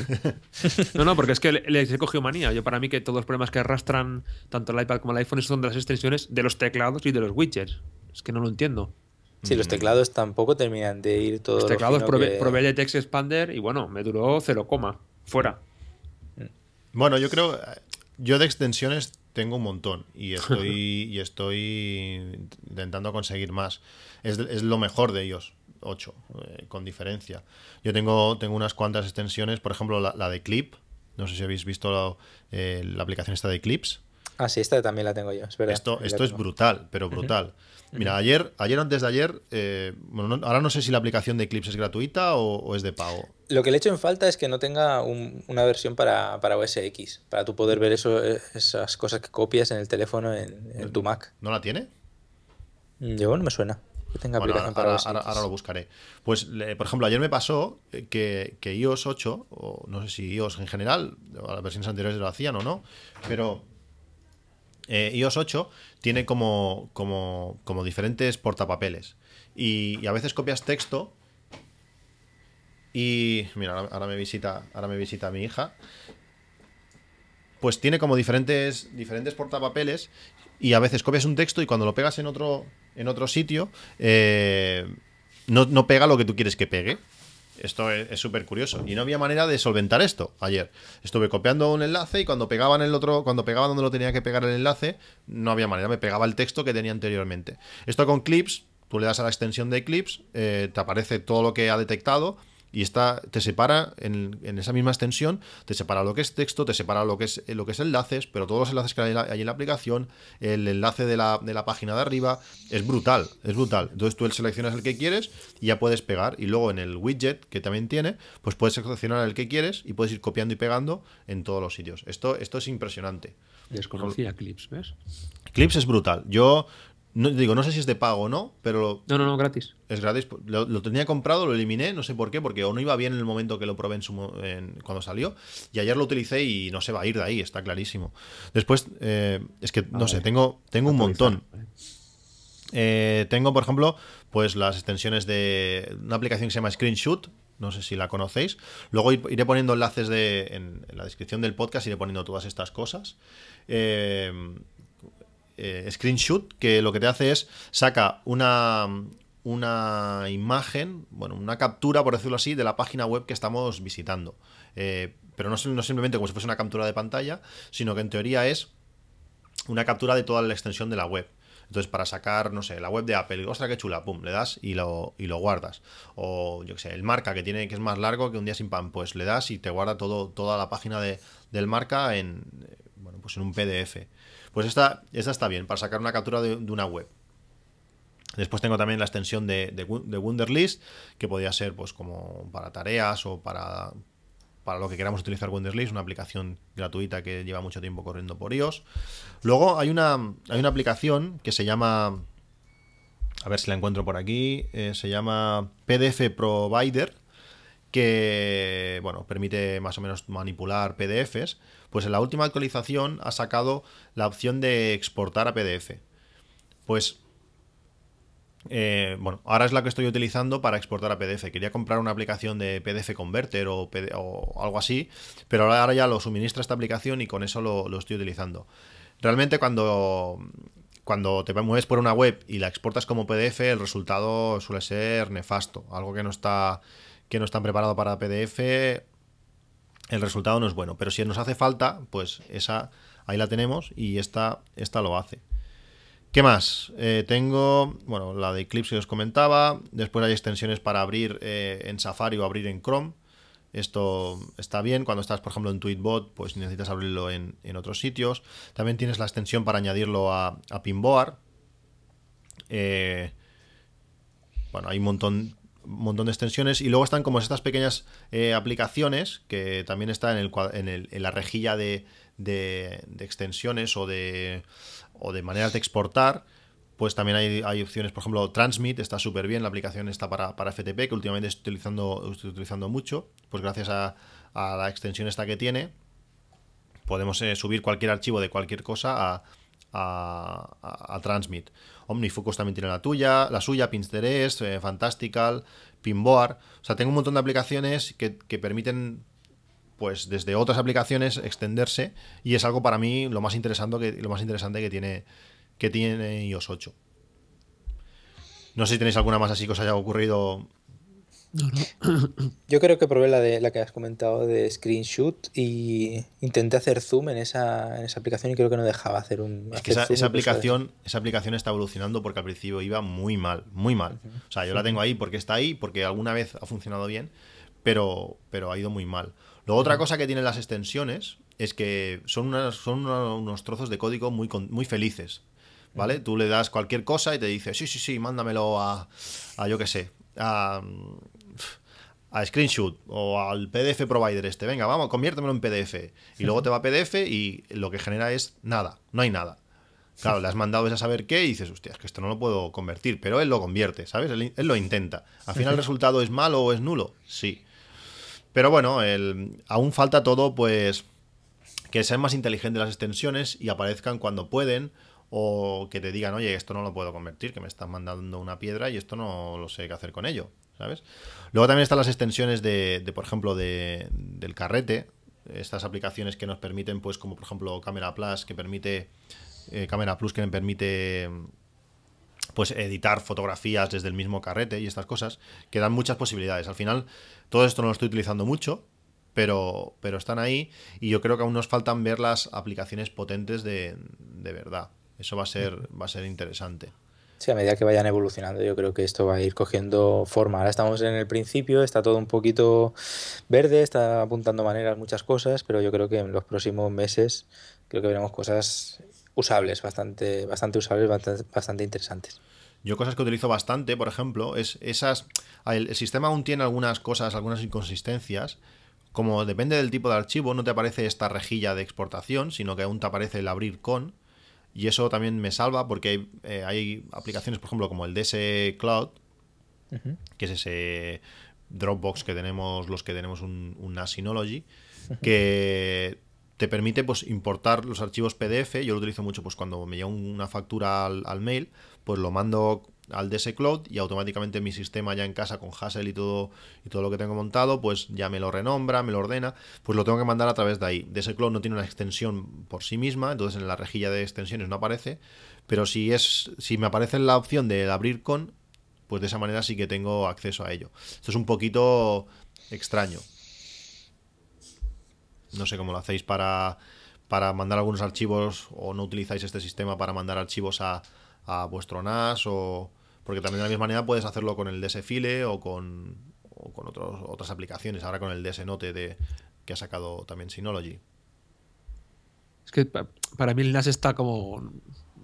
[LAUGHS] No, no, porque es que le- les he cogido manía. Yo para mí que todos los problemas que arrastran tanto el iPad como el iPhone son de las extensiones de los teclados y de los widgets. Es que no lo entiendo. Sí, los teclados tampoco terminan de ir todo Los lo teclados fino probé, que- probé de Text Expander y bueno, me duró 0, coma. Fuera. Bueno, yo creo, yo de extensiones tengo un montón y [LAUGHS] estoy, y estoy intentando conseguir más. Es, es lo mejor de ellos, 8, eh, con diferencia. Yo tengo, tengo unas cuantas extensiones, por ejemplo, la, la de Clip. No sé si habéis visto eh, la aplicación esta de Clips. Ah, sí, esta también la tengo yo, es verdad. Esto, esto es brutal, pero brutal. Mira, ayer, ayer antes de ayer, eh, bueno, no- ahora no sé si la aplicación de Eclipse es gratuita o, o es de pago. Lo que le echo en falta es que no tenga un- una versión para, para OS X, para tú poder ver eso, eh, esas cosas que copias en el teléfono en, en tu Mac. ¿No la tiene? Mm, Yo no me suena que tenga Bueno, aplicación ahora, para ahora- OS ahora- X. ahora lo buscaré. Pues, le- por ejemplo, ayer me pasó eh, que, que iOS 8, o no sé si iOS en general, o las versiones anteriores lo hacían o no, pero eh, iOS 8 tiene como, como, como diferentes portapapeles. Y, a veces copias texto. Y. Mira, ahora, ahora me visita. Ahora me visita mi hija. Pues tiene como diferentes, diferentes portapapeles. Y a veces copias un texto y cuando lo pegas en otro, en otro sitio. eh, no, no pega lo que tú quieres que pegue. Esto es súper curioso. Y no había manera de solventar esto ayer. Estuve copiando un enlace y cuando pegaba en el otro, cuando pegaba donde lo tenía que pegar el enlace, no había manera. Me pegaba el texto que tenía anteriormente. Esto con Clips, tú le das a la extensión de Clips, eh, te aparece todo lo que ha detectado. Y está, te separa en, en esa misma extensión, te separa lo que es texto, te separa lo que es, lo que es enlaces, pero todos los enlaces que hay en la, hay en la aplicación, el enlace de la, de la página de arriba, es brutal, es brutal. Entonces tú seleccionas el que quieres y ya puedes pegar. Y luego en el widget que también tiene, pues puedes seleccionar el que quieres y puedes ir copiando y pegando en todos los sitios. Esto, esto es impresionante. Desconocía Clips, ¿ves? Clips es brutal. Yo no, digo, no sé si es de pago o no, pero No, no, no, gratis. es gratis. Lo, lo tenía comprado, lo eliminé, no sé por qué, porque o no iba bien en el momento que lo probé en su, en- cuando salió. Y ayer lo utilicé y no se va a ir de ahí, está clarísimo. Después, eh, es que, no sé, tengo, tengo un montón. Eh, tengo, por ejemplo, pues las extensiones de una aplicación que se llama Screenshot. No sé si la conocéis. Luego ir- iré poniendo enlaces de, en, en la descripción del podcast, iré poniendo todas estas cosas. Eh, eh, Screenshot, que lo que te hace es saca una, una imagen, bueno, una captura, por decirlo así, de la página web que estamos visitando. Eh, pero no, no simplemente como si fuese una captura de pantalla, sino que en teoría es una captura de toda la extensión de la web. Entonces, para sacar, no sé, la web de Apple, ostras, qué chula, pum, le das y lo, y lo guardas. O, yo qué sé, el marca que tiene que es más largo que un día sin pan, pues le das y te guarda todo, toda la página de, del marca en, eh, bueno, pues en un PDF. Pues esta, esta está bien, para sacar una captura de, una web. Después tengo también la extensión de, de, de Wunderlist, que podría ser pues como para tareas o para, para lo que queramos utilizar Wunderlist, una aplicación gratuita que lleva mucho tiempo corriendo por iOS. Luego hay una, hay una aplicación que se llama, a ver si la encuentro por aquí, eh, se llama PDF Provider, que bueno, permite más o menos manipular PDFs. Pues en la última actualización ha sacado la opción de exportar a PDF. Pues eh, bueno, ahora es la que estoy utilizando para exportar a PDF. Quería comprar una aplicación de PDF Converter o, algo así, pero ahora ahora ya lo suministra esta aplicación y con eso lo, lo estoy utilizando. Realmente cuando, cuando te mueves por una web y la exportas como PDF, el resultado suele ser nefasto. Algo que no está, que no está preparado para PDF el resultado no es bueno. Pero si nos hace falta, pues esa ahí la tenemos y esta, esta lo hace. ¿Qué más? Eh, tengo, bueno, la de Eclipse que os comentaba. Después hay extensiones para abrir eh, en Safari o abrir en Chrome. Esto está bien. Cuando estás, por ejemplo, en Tweetbot, pues necesitas abrirlo en, otros sitios. También tienes la extensión para añadirlo a, a Pinboard. Eh, bueno, hay un montón, montón de extensiones. Y luego están como estas pequeñas aplicaciones que también están en, el, en, la rejilla de, de, extensiones o de, o de maneras de exportar, pues también hay, opciones, por ejemplo, Transmit está súper bien, la aplicación está para, para, FTP, que últimamente estoy utilizando, estoy utilizando mucho, pues gracias a, la extensión esta que tiene, podemos eh, subir cualquier archivo de cualquier cosa a, a, Transmit. OmniFocus también tiene la tuya, la suya, Pinterest, eh, Fantastical, Pinboard. O sea, tengo un montón de aplicaciones que, que permiten pues desde otras aplicaciones extenderse y es algo para mí lo más interesante que, lo más interesante que tiene, que tiene iOS 8. No sé si tenéis alguna más así que os haya ocurrido. [COUGHS] Yo creo que probé la de la que has comentado de screenshot y intenté hacer zoom en esa, en esa aplicación y creo que no dejaba hacer un. esa, aplicación, esa aplicación está evolucionando porque al principio iba muy mal, muy mal. O sea, yo la tengo ahí porque está ahí, porque alguna vez ha funcionado bien, pero, pero ha ido muy mal. Luego, otra cosa que tienen las extensiones es que son, son unos trozos de código muy, muy felices. ¿Vale? Tú le das cualquier cosa y te dice, sí, sí, sí, mándamelo a, a yo qué sé, a, a Screenshot o al PDF provider este. Venga, vamos, conviértemelo en PDF. Y luego te va a PDF y lo que genera es nada, no hay nada. Claro, le has mandado a saber qué y dices, hostia, es que esto no lo puedo convertir, pero él lo convierte, ¿sabes? Él, lo intenta. Al final el resultado es malo o es nulo, sí. Pero bueno, el, aún falta todo, pues, que sean más inteligentes las extensiones y aparezcan cuando pueden o que te digan, oye, esto no lo puedo convertir, que me están mandando una piedra y esto no lo sé qué hacer con ello, ¿sabes? Luego también están las extensiones de, por ejemplo, de, del carrete, estas aplicaciones que nos permiten, pues, como por ejemplo Camera Plus, que permite, eh, Camera Plus, que me permite pues editar fotografías desde el mismo carrete y estas cosas, que dan muchas posibilidades. Al final, todo esto no lo estoy utilizando mucho, pero, pero están ahí y yo creo que aún nos faltan ver las aplicaciones potentes de, de verdad. Eso va a ser, va a ser interesante. Sí, a medida que vayan evolucionando, yo creo que esto va a ir cogiendo forma. Ahora estamos en el principio, está todo un poquito verde, está apuntando maneras muchas cosas, pero yo creo que en los próximos meses creo que veremos cosas usables, bastante, bastante usables, bastante, interesantes. Yo cosas que utilizo bastante, por ejemplo, es esas. El, sistema aún tiene algunas cosas, algunas inconsistencias. Como depende del tipo de archivo, no te aparece esta rejilla de exportación, sino que aún te aparece el abrir con. Y eso también me salva porque hay, eh, aplicaciones, por ejemplo, como el DS Cloud, que es ese Dropbox que tenemos los que tenemos un, una Synology, que te permite pues importar los archivos PDF. Yo lo utilizo mucho pues cuando me llega una factura al, mail, pues lo mando al DS Cloud y automáticamente mi sistema ya en casa con Hassel y todo y todo lo que tengo montado, pues ya me lo renombra, me lo ordena, pues lo tengo que mandar a través de ahí. DS Cloud no tiene una extensión por sí misma, entonces en la rejilla de extensiones no aparece, pero si es si me aparece la opción de abrir con, pues de esa manera sí que tengo acceso a ello. Esto es un poquito extraño. No sé cómo lo hacéis para, para mandar algunos archivos o no utilizáis este sistema para mandar archivos a, a vuestro NAS o porque también de la misma manera puedes hacerlo con el DSFile o con, o con otras aplicaciones, ahora con el DSNote de, que ha sacado también Synology. Es que para mí el NAS está como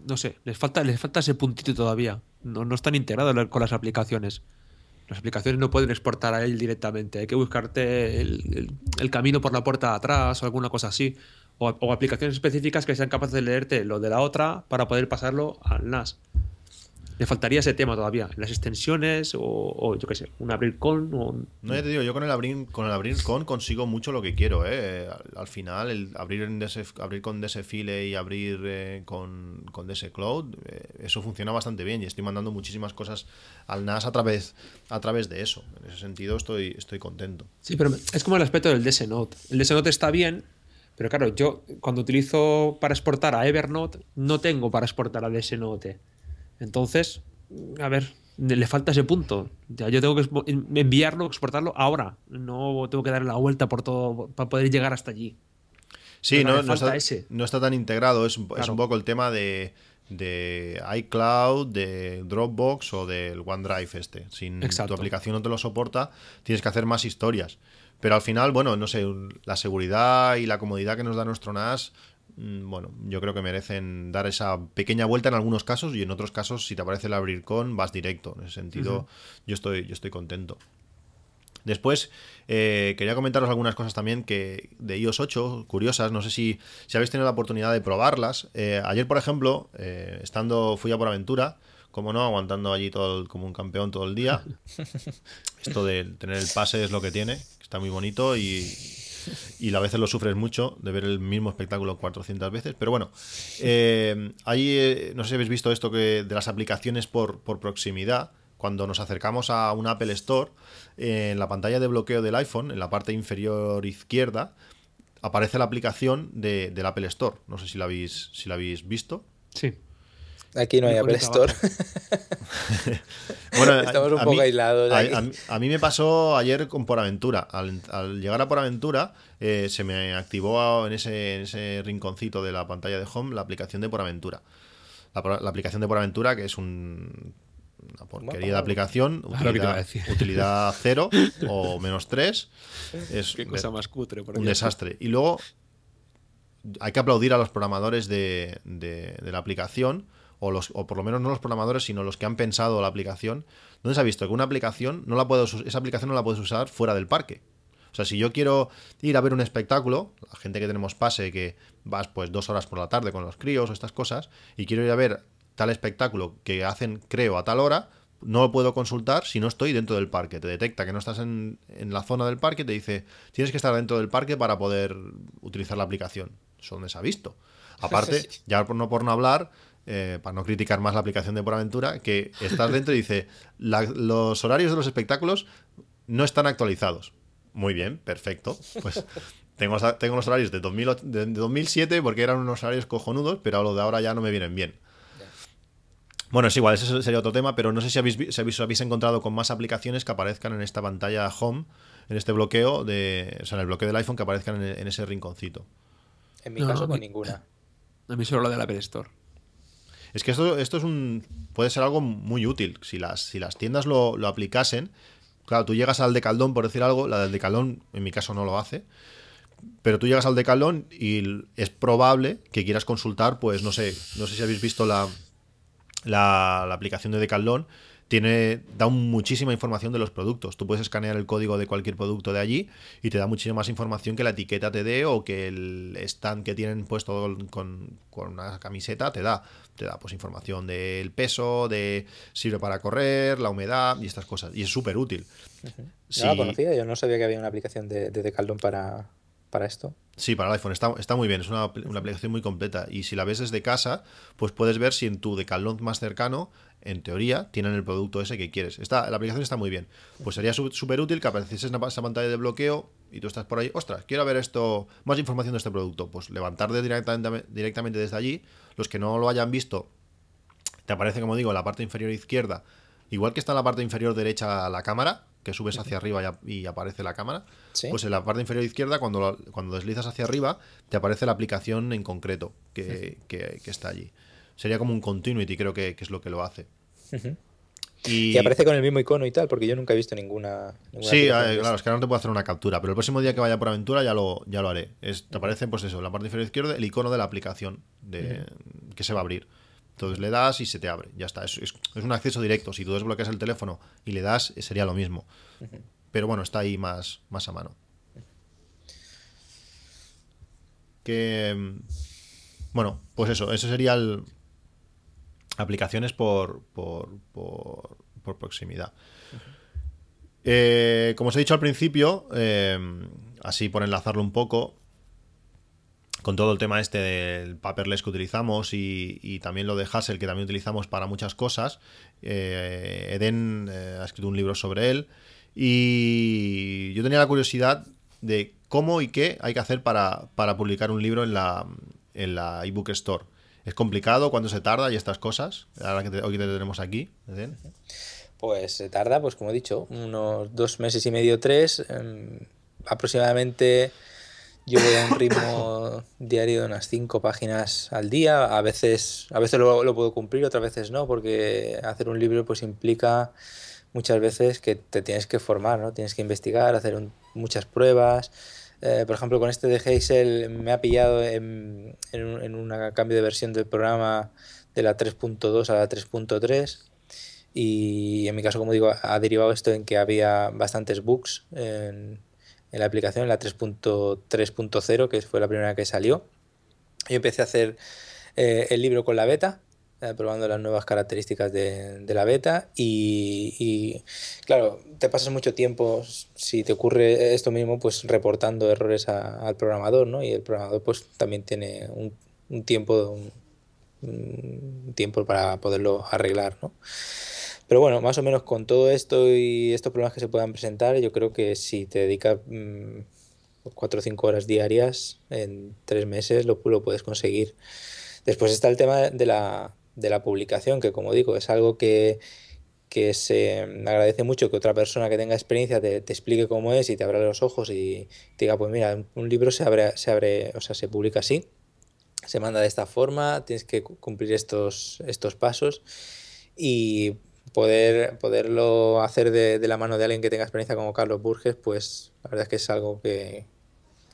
no sé, les falta, les falta ese puntito todavía. No, no están integrados con las aplicaciones. Las aplicaciones no pueden exportar a él directamente. Hay que buscarte el, camino por la puerta de atrás o alguna cosa así. O, o, aplicaciones específicas que sean capaces de leerte lo de la otra para poder pasarlo al NAS. Le faltaría ese tema todavía, las extensiones o, yo qué sé, un abrir con. O... No, ya te digo, yo con el abrir con el abrir con consigo mucho lo que quiero, ¿eh? Al, final, el abrir, en abrir con DSFile y abrir eh, con, con DS Cloud, eh, eso funciona bastante bien y estoy mandando muchísimas cosas al NAS a través, a través de eso. En ese sentido, estoy, estoy contento. Sí, pero es como el aspecto del DS Note. El DS Note está bien, pero claro, yo cuando utilizo para exportar a Evernote, no tengo para exportar a DS Note. Entonces, a ver, Le falta ese punto. Ya, yo tengo que enviarlo, exportarlo ahora. No tengo que darle la vuelta por todo para poder llegar hasta allí. Sí, Pero no, le no falta está, ese. no está tan integrado. Es, un- es Claro. un poco el tema de, de iCloud, de Dropbox o del OneDrive este. Si Exacto. tu aplicación no te lo soporta, tienes que hacer más historias. Pero al final, bueno, no sé, la seguridad y la comodidad que nos da nuestro NAS, bueno, yo creo que merecen dar esa pequeña vuelta en algunos casos y en otros casos, si te aparece el abrir con, vas directo. En ese sentido, yo, estoy, yo estoy contento. Después, eh, quería comentaros algunas cosas también que de iOS 8, curiosas, no sé si, si habéis tenido la oportunidad de probarlas. Eh, ayer, por ejemplo, eh, estando, fui a por aventura, como no, aguantando allí todo el- como un campeón todo el día. [LAUGHS] Esto de tener el pase es lo que tiene, está muy bonito y, y a veces lo sufres mucho de ver el mismo espectáculo 400 veces. Pero bueno, eh, ahí eh, no sé si habéis visto esto que de las aplicaciones por, por proximidad. Cuando nos acercamos a un Apple Store, eh, en la pantalla de bloqueo del iPhone, en la parte inferior izquierda, aparece la aplicación de, del Apple Store. No sé si la habéis, si la habéis visto. Sí. Aquí no hay Apple Store. [LAUGHS] Bueno, Estamos un a poco mí- aislados de a- aquí. A, mí- a mí me pasó ayer con Por Aventura. Al, al llegar a Por Aventura, eh, se me activó en ese, en ese rinconcito de la pantalla de Home la aplicación de Por Aventura. La, aplicación de Por Aventura, que es un- una porquería de aplicación, Ah, utilidad, utilidad [LAUGHS] cero o menos tres. Es Qué cosa más cutre. por un desastre. Y luego hay que aplaudir a los programadores de, de- de la aplicación, o, los, o por lo menos no los programadores, sino los que han pensado la aplicación, donde se ha visto que una aplicación no la puedes, us- esa aplicación no la puedes usar fuera del parque. O sea, si yo quiero ir a ver un espectáculo, la gente que tenemos pase, que vas pues dos horas por la tarde con los críos o estas cosas, y quiero ir a ver tal espectáculo que hacen, creo, a tal hora, no lo puedo consultar si no estoy dentro del parque. Te detecta que no estás en, en la zona del parque, te dice, tienes que estar dentro del parque para poder utilizar la aplicación. Eso donde se ha visto. [LAUGHS] Aparte, ya por no por no hablar, eh, para no criticar más la aplicación de Por Aventura, que estás dentro y dice, "La- los horarios de los espectáculos no están actualizados. Muy bien, perfecto. Pues tengo, los- tengo los horarios de, 2008 de 2007 porque eran unos horarios cojonudos, pero a lo de ahora ya no me vienen bien. Bueno, es igual, ese sería otro tema, pero no sé si habéis, si habéis, habéis encontrado con más aplicaciones que aparezcan en esta pantalla home, en este bloqueo, de, o sea, en el bloqueo del iPhone, que aparezcan en, en ese rinconcito. En mi No, caso, no, con mi- ninguna. A mí solo lo del Apple Store. Es que esto, esto es un. puede ser algo muy útil. Si las, si las tiendas lo, lo aplicasen. Claro, tú llegas al decaldón, por decir algo, la del decaldón en mi caso no lo hace. Pero tú llegas al decaldón y es probable que quieras consultar, pues no sé, no sé si habéis visto la, la, la aplicación de Decathlon tiene da muchísima información de los productos. Tú puedes escanear el código de cualquier producto de allí y te da muchísima más información que la etiqueta te dé o que el stand que tienen puesto con, con una camiseta te da. Te da pues información del peso, de sirve para correr, la humedad y estas cosas. Y es súper útil. No la conocía, yo no sabía que había una aplicación de, de para, para esto. Sí, para el iPhone está, está muy bien, es una, una aplicación muy completa. Y si la ves desde casa, pues puedes ver si en tu Decathlon más cercano, en teoría, tienen el producto ese que quieres. Está, la aplicación está muy bien. Pues sería súper útil que apareciese esa esa pantalla de bloqueo y tú estás por ahí, ostras, quiero ver esto, más información de este producto. Pues levantar de directamente, directamente desde allí. Los que no lo hayan visto, te aparece, como digo, en la parte inferior izquierda, igual que está en la parte inferior derecha la cámara, que subes hacia arriba y, ap- y aparece la cámara, Sí. pues en la parte inferior izquierda, cuando, lo- cuando deslizas hacia arriba, te aparece la aplicación en concreto que, que- que está allí. Sería como un continuity, creo que, que es lo que lo hace. Y, Y aparece con el mismo icono y tal, porque yo nunca he visto ninguna. ninguna Sí, eh, claro, es que ahora no te puedo hacer una captura, pero el próximo día que vaya por aventura ya lo, ya lo haré. Es, te aparece, pues eso, en la parte inferior izquierda, el icono de la aplicación de, que se va a abrir. Entonces le das y se te abre. Ya está. Es, es- es un acceso directo. Si tú desbloqueas el teléfono y le das, sería lo mismo. Pero bueno, está ahí más, más a mano. Que. mm, Bueno, pues eso. Eso sería el. Aplicaciones por, por, por, por proximidad. Eh, como os he dicho al principio, eh, así por enlazarlo un poco, con todo el tema este del paperless que utilizamos y, y también lo de Hassel que también utilizamos para muchas cosas, eh, Eden ha escrito un libro sobre él y yo tenía la curiosidad de cómo y qué hay que hacer para, para publicar un libro en la, en la ebook store. ¿Es complicado? ¿Cuándo se tarda? Y estas cosas. Ahora que te- hoy te tenemos aquí, Eden. Pues se tarda, pues como he dicho, unos dos meses y medio, tres. em, aproximadamente yo voy a un ritmo [COUGHS] diario de unas cinco páginas al día. A veces, a veces lo, lo puedo cumplir, otras veces no, porque hacer un libro pues implica muchas veces que te tienes que formar, ¿no? Tienes que investigar, hacer un- muchas pruebas. Eh, por ejemplo, con este de Hazel me ha pillado en, en un cambio de versión del programa de la 3.2 a la 3.3 y en mi caso, como digo, ha derivado esto en que había bastantes bugs en, en la aplicación, en la 3.3.0, que fue la primera que salió. Yo empecé a hacer eh, el libro con la beta, eh, probando las nuevas características de, la beta y, claro, te pasas mucho tiempo, si te ocurre esto mismo, pues reportando errores a- al programador, ¿no? Y el programador pues también tiene un, tiempo, un, tiempo para poderlo arreglar, ¿no? Pero bueno, más o menos con todo esto y estos problemas que se puedan presentar, yo creo que si te dedicas mm, cuatro o cinco horas diarias, en tres meses lo, lo puedes conseguir. Después está el tema de la, de la publicación, que como digo, es algo que, que se agradece mucho que otra persona que tenga experiencia te, explique cómo es y te abra los ojos y te diga, pues mira, un libro se abre, se abre, o sea, se publica así, se manda de esta forma, tienes que cu- cumplir estos, estos pasos y poder, poderlo hacer de, de la mano de alguien que tenga experiencia como Carlos Burges, pues la verdad es que es algo que,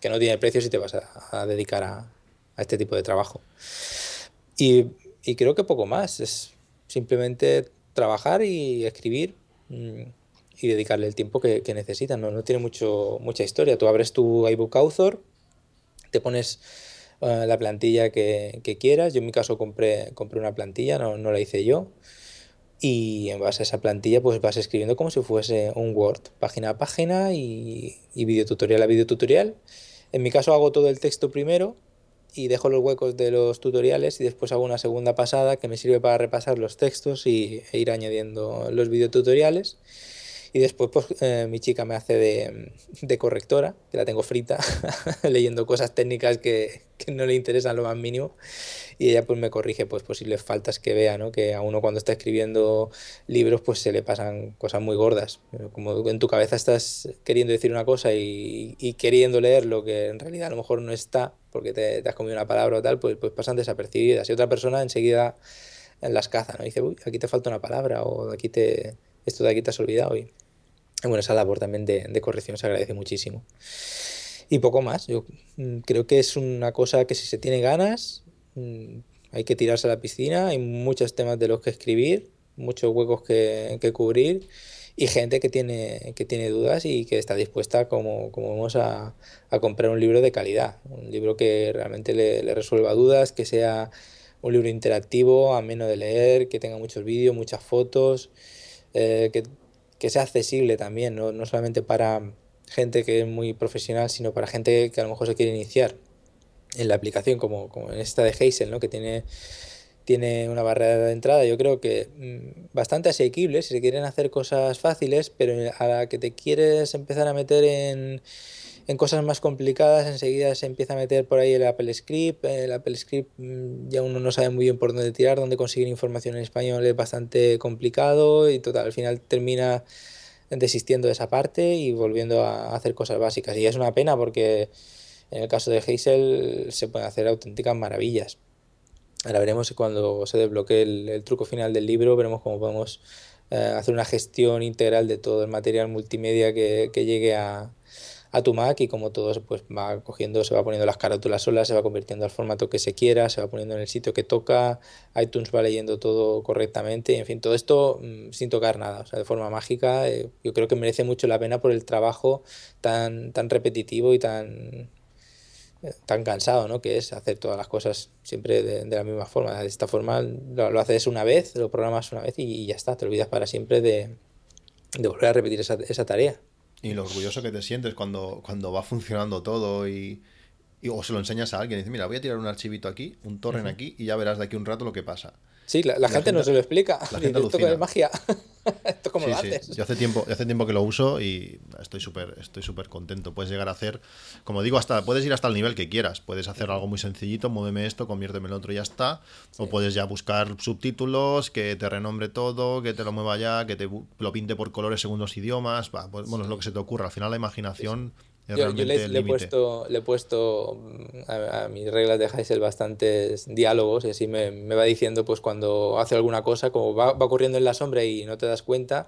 que no tiene precio si te vas a, a dedicar a, a este tipo de trabajo. Y, y creo que poco más, es simplemente trabajar y escribir mm, y dedicarle el tiempo que, que ¿no? no tiene mucho, mucha historia. Tú abres tu iBook Author, te pones eh, la plantilla que, que quieras. Yo en mi caso compré, compré una plantilla, no, no la hice yo. Y en base a esa plantilla, pues vas escribiendo como si fuese un Word, página a página y, y videotutorial a videotutorial. En mi caso hago todo el texto primero y dejo los huecos de los tutoriales y después hago una segunda pasada que me sirve para repasar los textos y, e ir añadiendo los videotutoriales. Y después pues eh, mi chica me hace de, de correctora, que la tengo frita, [LAUGHS] leyendo cosas técnicas que, que no le interesan lo más mínimo y ella pues me corrige pues posibles faltas que vea, ¿no? Que a uno cuando está escribiendo libros pues se le pasan cosas muy gordas. Como en tu cabeza estás queriendo decir una cosa y, y queriendo leer lo que en realidad a lo mejor no está porque te, te has comido una palabra o tal, pues, pues pasan desapercibidas. Y otra persona enseguida las caza, ¿no? Dice, uy, aquí te falta una palabra o aquí te, esto de aquí te has olvidado. Y, y bueno, esa labor también de, de corrección se agradece muchísimo. Y poco más. Yo mm, creo que es una cosa que si se tiene ganas, mm, hay que tirarse a la piscina. Hay muchos temas de los que escribir, muchos huecos que, que cubrir y gente que tiene, que tiene dudas y que está dispuesta, como, como vemos, a, a comprar un libro de calidad. Un libro que realmente le, le resuelva dudas, que sea un libro interactivo, ameno de leer, que tenga muchos vídeos, muchas fotos, eh, que, que sea accesible también, ¿no? no solamente para gente que es muy profesional, sino para gente que a lo mejor se quiere iniciar en la aplicación, como, como en esta de Hazel, ¿no? que tiene, tiene una barrera de entrada, yo creo que mm, bastante asequible si se quieren hacer cosas fáciles, pero a la que te quieres empezar a meter en, cosas más complicadas, enseguida se empieza a meter por ahí el Apple Script. El Apple Script mm, ya uno no sabe muy bien por dónde tirar, dónde conseguir información en español es bastante complicado y total, al final termina desistiendo de esa parte y volviendo a hacer cosas básicas. Y es una pena porque en el caso de Hazel se pueden hacer auténticas maravillas. Ahora veremos cuando se desbloquee el, truco final del libro, veremos cómo podemos eh, hacer una gestión integral de todo el material multimedia que, que llegue a, a tu Mac y como todo pues va cogiendo, se va poniendo las carátulas solas, se va convirtiendo al formato que se quiera, se va poniendo en el sitio que toca, iTunes va leyendo todo correctamente, en fin, todo esto mmm, sin tocar nada, o sea, de forma mágica, eh, yo creo que merece mucho la pena por el trabajo tan, tan repetitivo y tan tan cansado, ¿no? Que es hacer todas las cosas siempre de, de la misma forma. De esta forma lo, lo, haces una vez, lo programas una vez y, y ya está. Te olvidas para siempre de, de volver a repetir esa, esa, tarea. Y lo orgulloso que te sientes cuando, cuando va funcionando todo y, y, o se lo enseñas a alguien y dices, mira, voy a tirar un archivito aquí, un torrent aquí y ya verás de aquí un rato lo que pasa. Sí, la, la gente, no se lo explica. La [LAUGHS] gente Esto es magia. [LAUGHS] Esto cómo Sí, lo sí. haces. Yo hace tiempo, hace tiempo que lo uso y estoy súper estoy súper contento. Puedes llegar a hacer, como digo, hasta puedes ir hasta el nivel que quieras. Puedes hacer algo muy sencillito, muéveme esto, conviérteme en otro y ya está. O puedes ya buscar subtítulos, que te renombre todo, que te lo mueva ya, que te lo pinte por colores según los idiomas. Pues, bueno, es lo que se te ocurra. Al final la imaginación Yo, le, le he puesto, le he puesto mm, a, a mis reglas de Hassel bastantes diálogos y así me, me va diciendo pues cuando hace alguna cosa, como va, va ocurriendo en la sombra y no te das cuenta,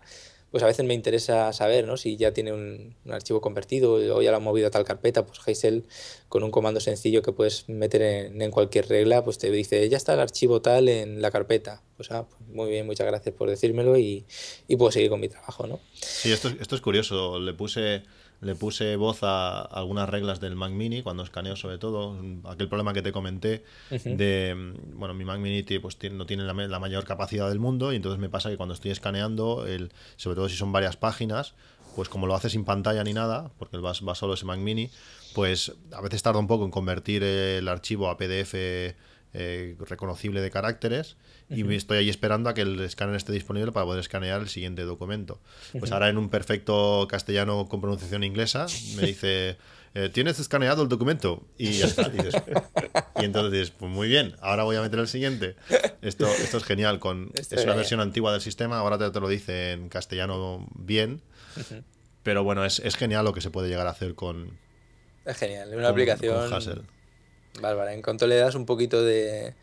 pues a veces me interesa saber ¿no? si ya tiene un, un archivo convertido o ya lo ha movido a tal carpeta, pues Hassel con un comando sencillo que puedes meter en, en cualquier regla, pues te dice ya está el archivo tal en la carpeta. Pues, ah, pues muy bien, muchas gracias por decírmelo y, y puedo seguir con mi trabajo, ¿no? Sí, esto, es- esto es curioso. Le puse, le puse voz a algunas reglas del Mac Mini cuando escaneo, sobre todo. Aquel problema que te comenté de, mm, bueno, mi Mac Mini pues, no tiene la mayor capacidad del mundo y entonces me pasa que cuando estoy escaneando, el, sobre todo si son varias páginas, pues como lo hace sin pantalla ni nada, porque va, va solo ese Mac Mini, pues a veces tarda un poco en convertir el archivo a PDF eh, reconocible de caracteres y estoy ahí esperando a que el escáner esté disponible para poder escanear el siguiente documento. Pues ahora en un perfecto castellano con pronunciación inglesa me dice, [LAUGHS] eh, ¿tienes escaneado el documento? Y ya está. Y, dices- y entonces dices, pues muy bien, ahora voy a meter el siguiente. Esto, esto es genial. Con, Esto es una versión antigua del sistema, ahora te, te lo dice en castellano bien. Pero bueno, es, es genial lo que se puede llegar a hacer con, Es genial, una con- aplicación con bárbara. En cuanto le das un poquito de,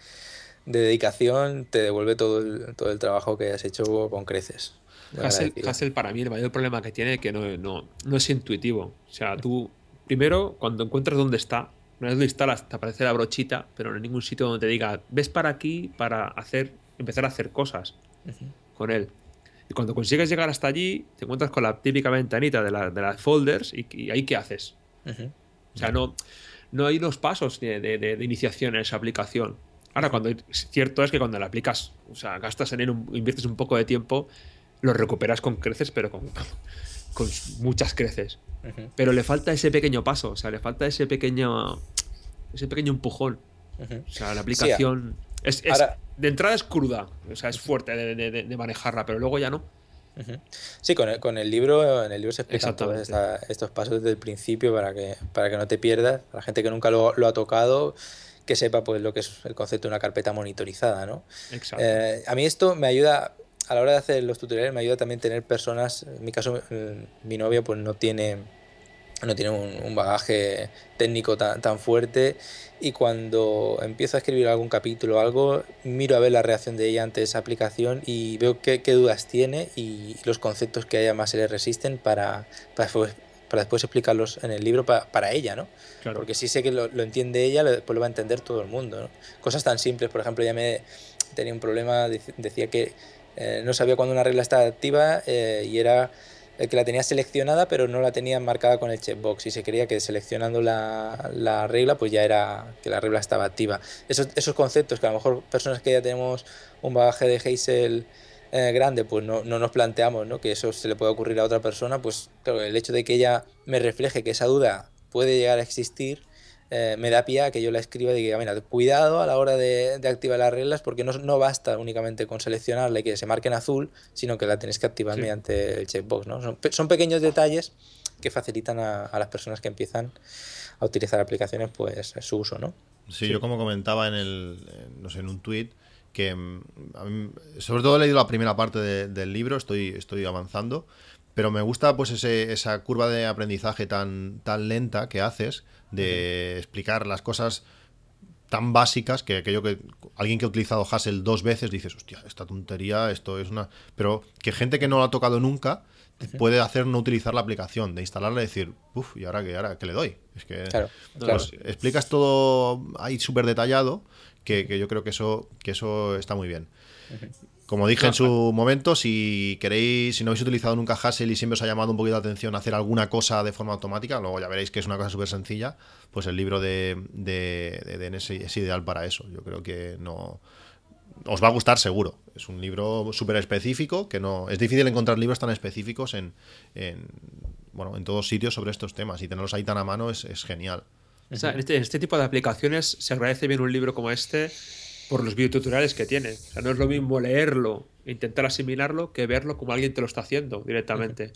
de dedicación, te devuelve todo el, todo el trabajo que has hecho con creces. Hassel. Hassel para mí el mayor problema que tiene es que no, no, no es intuitivo. O sea, tú primero cuando encuentras dónde está, una vez lo instalas te aparece la brochita, pero no hay ningún sitio donde te diga, ves para aquí para hacer, empezar a hacer cosas con él. Y cuando consigues llegar hasta allí, te encuentras con la típica ventanita de, la- de las folders y, y ahí qué haces. Ujú. O sea, no, no hay unos pasos de- de- de iniciación en esa aplicación. Ahora, cuando cierto es que cuando la aplicas, o sea, gastas en él, un- inviertes un poco de tiempo, lo recuperas con creces, pero con, con muchas creces. Ujú. Pero le falta ese pequeño paso, o sea, le falta ese pequeño, ese pequeño empujón. Ujú. O sea, la aplicación es, es- Ahora- de entrada es cruda, o sea, es fuerte de, de- de- manejarla, pero luego ya no. Sí, con el, con el libro, en el libro se explican todos esta- estos pasos desde el principio para que, para que no te pierdas. La gente que nunca lo, lo ha tocado, que sepa pues lo que es el concepto de una carpeta monitorizada, ¿no? Exacto. Eh, a mí esto me ayuda, a la hora de hacer los tutoriales, me ayuda también tener personas, en mi caso eh, mi novia pues no tiene, no tiene un, un bagaje técnico tan, tan fuerte y cuando empiezo a escribir algún capítulo o algo, miro a ver la reacción de ella ante esa aplicación y veo qué, qué dudas tiene y los conceptos que a ella más se le resisten para, para, para después explicarlos en el libro pa- para ella, ¿no? Claro. Porque si sé que lo, lo entiende ella, lo- después lo va a entender todo el mundo. ¿no? Cosas tan simples, por ejemplo, ya me tenía un problema, dec- decía que eh, no sabía cuándo una regla estaba activa eh, y era el que la tenía seleccionada, pero no la tenía marcada con el checkbox. Y se creía que seleccionando la, la regla, pues ya era que la regla estaba activa. Esos, esos conceptos que a lo mejor personas que ya tenemos un bagaje de Hazel eh, grande, pues no, no nos planteamos ¿no? que eso se le puede ocurrir a otra persona, pues claro, el hecho de que ella me refleje que esa duda puede llegar a existir, eh, me da pie a que yo la escriba y diga, mira, cuidado a la hora de, de activar las reglas, porque no, no basta únicamente con seleccionarla y que se marque en azul, sino que la tienes que activar Sí. mediante el checkbox. ¿no? Son, son pequeños detalles que facilitan a, a las personas que empiezan a utilizar aplicaciones pues su uso, ¿no? Sí, yo como comentaba en el, no sé, en un tuit, que mm, mí- sobre todo he leído la primera parte de- del libro, estoy, estoy avanzando, pero me gusta pues ese, esa curva de aprendizaje tan, tan lenta que haces de explicar las cosas tan básicas que aquello que alguien que ha utilizado Hassel dos veces dices, hostia, esta tontería, esto es una... Pero que gente que no lo ha tocado nunca puede hacer no utilizar la aplicación, de instalarla y decir, uff, ¿y ahora qué, ahora qué le doy? Es que Claro, No, claro. pues, explicas todo ahí súper detallado, que, que yo creo que eso, que eso está muy bien. Como dije en su momento, si queréis, si no habéis utilizado nunca Hassel y siempre os ha llamado un poquito la atención hacer alguna cosa de forma automática, luego ya veréis que es una cosa súper sencilla, pues el libro de, de, de DNS es ideal para eso. Yo creo que no os va a gustar seguro. Es un libro súper específico, que no es difícil encontrar libros tan específicos en, en, bueno, en todos sitios sobre estos temas y tenerlos ahí tan a mano es, genial. En este, este tipo de aplicaciones se agradece bien un libro como este por los videotutoriales que tiene. O sea, no es lo mismo leerlo e intentar asimilarlo que verlo como alguien te lo está haciendo directamente.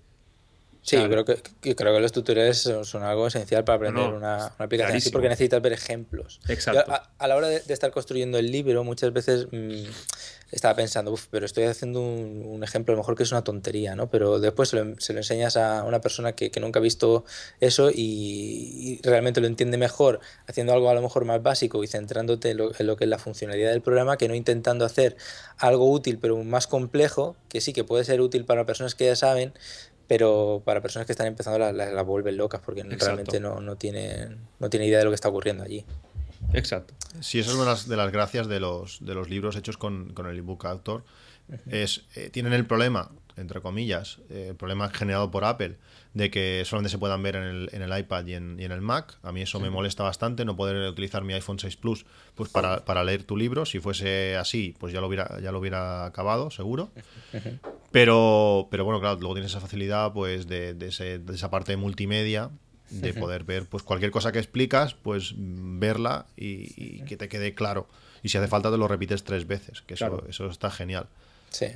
Sí, Claro. creo, que, creo que los tutoriales son, son algo esencial para aprender No, una, una aplicación así porque necesitas ver ejemplos. Exacto. Yo, a, a la hora de, de estar construyendo el libro, muchas veces mm, estaba pensando, uff, pero estoy haciendo un, un ejemplo, a lo mejor que es una tontería, ¿no? Pero después se lo, se lo enseñas a una persona que, que nunca ha visto eso y, y realmente lo entiende mejor haciendo algo a lo mejor más básico y centrándote en lo, en lo que es la funcionalidad del programa que no intentando hacer algo útil pero más complejo, que sí que puede ser útil para personas que ya saben, pero para personas que están empezando la, la, la vuelven locas porque Exacto. realmente no, no, tienen, no tienen idea de lo que está ocurriendo allí. Exacto. Sí, eso es una de las, de las gracias de los, de los libros hechos con, con el ebook autor. Es, eh, tienen el problema, entre comillas, eh, el problema generado por Apple, de que solamente se puedan ver en el, en el iPad y en, y en el Mac. A mí eso me molesta bastante, no poder utilizar mi iPhone 6 Plus pues para, para leer tu libro. Si fuese así, pues ya lo hubiera, ya lo hubiera acabado, seguro. [LAUGHS] Pero, pero bueno, claro, luego tienes esa facilidad pues de, de ese- de esa parte de multimedia de poder ver pues cualquier cosa que explicas, pues verla y, y que te quede claro. Y si hace falta te lo repites tres veces, que eso, eso está genial. Sí.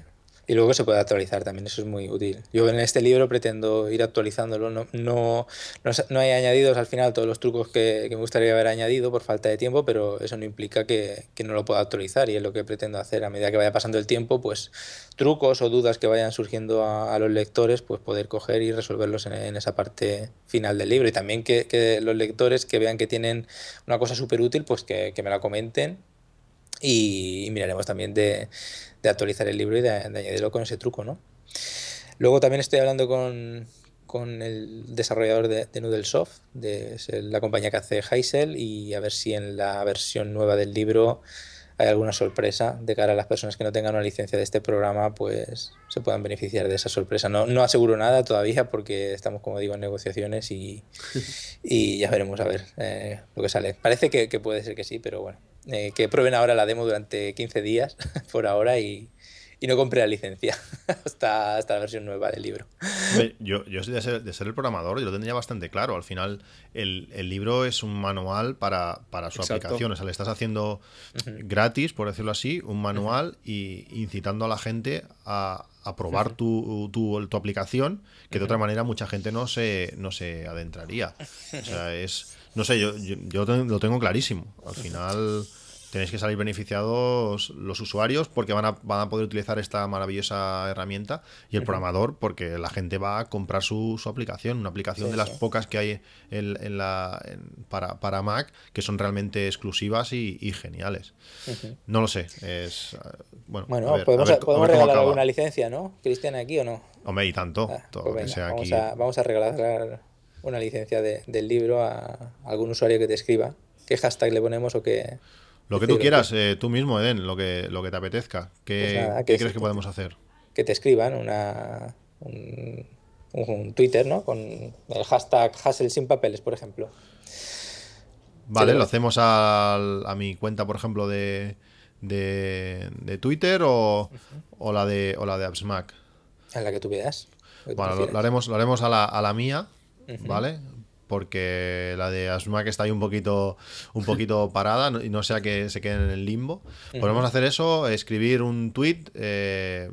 Y luego se puede actualizar también, eso es muy útil. Yo en este libro pretendo ir actualizándolo, no, no, no, no hay añadidos al final todos los trucos que, que me gustaría haber añadido por falta de tiempo, pero eso no implica que, que no lo pueda actualizar y es lo que pretendo hacer a medida que vaya pasando el tiempo, pues trucos o dudas que vayan surgiendo a, a los lectores, pues poder coger y resolverlos en, en esa parte final del libro. Y también que, que los lectores que vean que tienen una cosa súper útil, pues que, que me la comenten y, miraremos también de, de actualizar el libro y de, de añadirlo con ese truco, ¿no? Luego también estoy hablando con, con el desarrollador de, de Noodlesoft, de la compañía que hace Heisel, y a ver si en la versión nueva del libro hay alguna sorpresa de cara a las personas que no tengan una licencia de este programa, pues se puedan beneficiar de esa sorpresa. No, no aseguro nada todavía porque estamos, como digo, en negociaciones y, [LAUGHS] y ya veremos a ver eh, lo que sale. Parece que, que puede ser que sí, pero bueno, eh, que prueben ahora la demo durante 15 días [LAUGHS] por ahora y, y no compre la licencia [LAUGHS] hasta, hasta la versión nueva del libro. Yo, yo de ser, de ser el programador, yo lo tendría bastante claro. Al final, el, el libro es un manual para, para su Exacto. aplicación. O sea, le estás haciendo gratis, por decirlo así, un manual y incitando a la gente a, a probar tu, tu, tu aplicación, que de otra manera mucha gente no se, no se adentraría. O sea, [LAUGHS] es. No sé, yo, yo, yo lo tengo- lo tengo clarísimo. Al final. Tenéis que salir beneficiados los usuarios porque van a, van a poder utilizar esta maravillosa herramienta y el programador porque la gente va a comprar su, su aplicación, una aplicación Sí, de las sí. pocas que hay en, en la, en- para, para Mac que son realmente exclusivas y, y geniales. No lo sé, es... eh, Bueno, Bueno, a ver, podemos, a ver- a podemos ver cómo regalar alguna licencia, ¿no? Cristian, aquí o no. Hombre, y tanto, Ah, todo pues lo que sea vamos, aquí. a, vamos a regalar una licencia de- del libro a algún usuario que te escriba. ¿Qué hashtag le ponemos o qué? Lo que qué tú quieras, eh, tú mismo, Eden, lo que, lo que te apetezca. ¿Qué, Pues nada, qué crees que podemos hacer? que te escriban una, un, un Twitter, ¿no? Con el hashtag Hassel sin papeles, por ejemplo. Vale, Sí, lo hacemos al- a mi cuenta, por ejemplo, de, de, de Twitter o, o la de o la de AppsMac. En la que tú veas. Bueno, lo haremos, lo haremos a la, a la mía, ¿vale? Porque la de AppsMac está ahí un poquito, un poquito [LAUGHS] parada no- y no sea que se quede en el limbo. Podemos hacer eso, escribir un tweet. eh,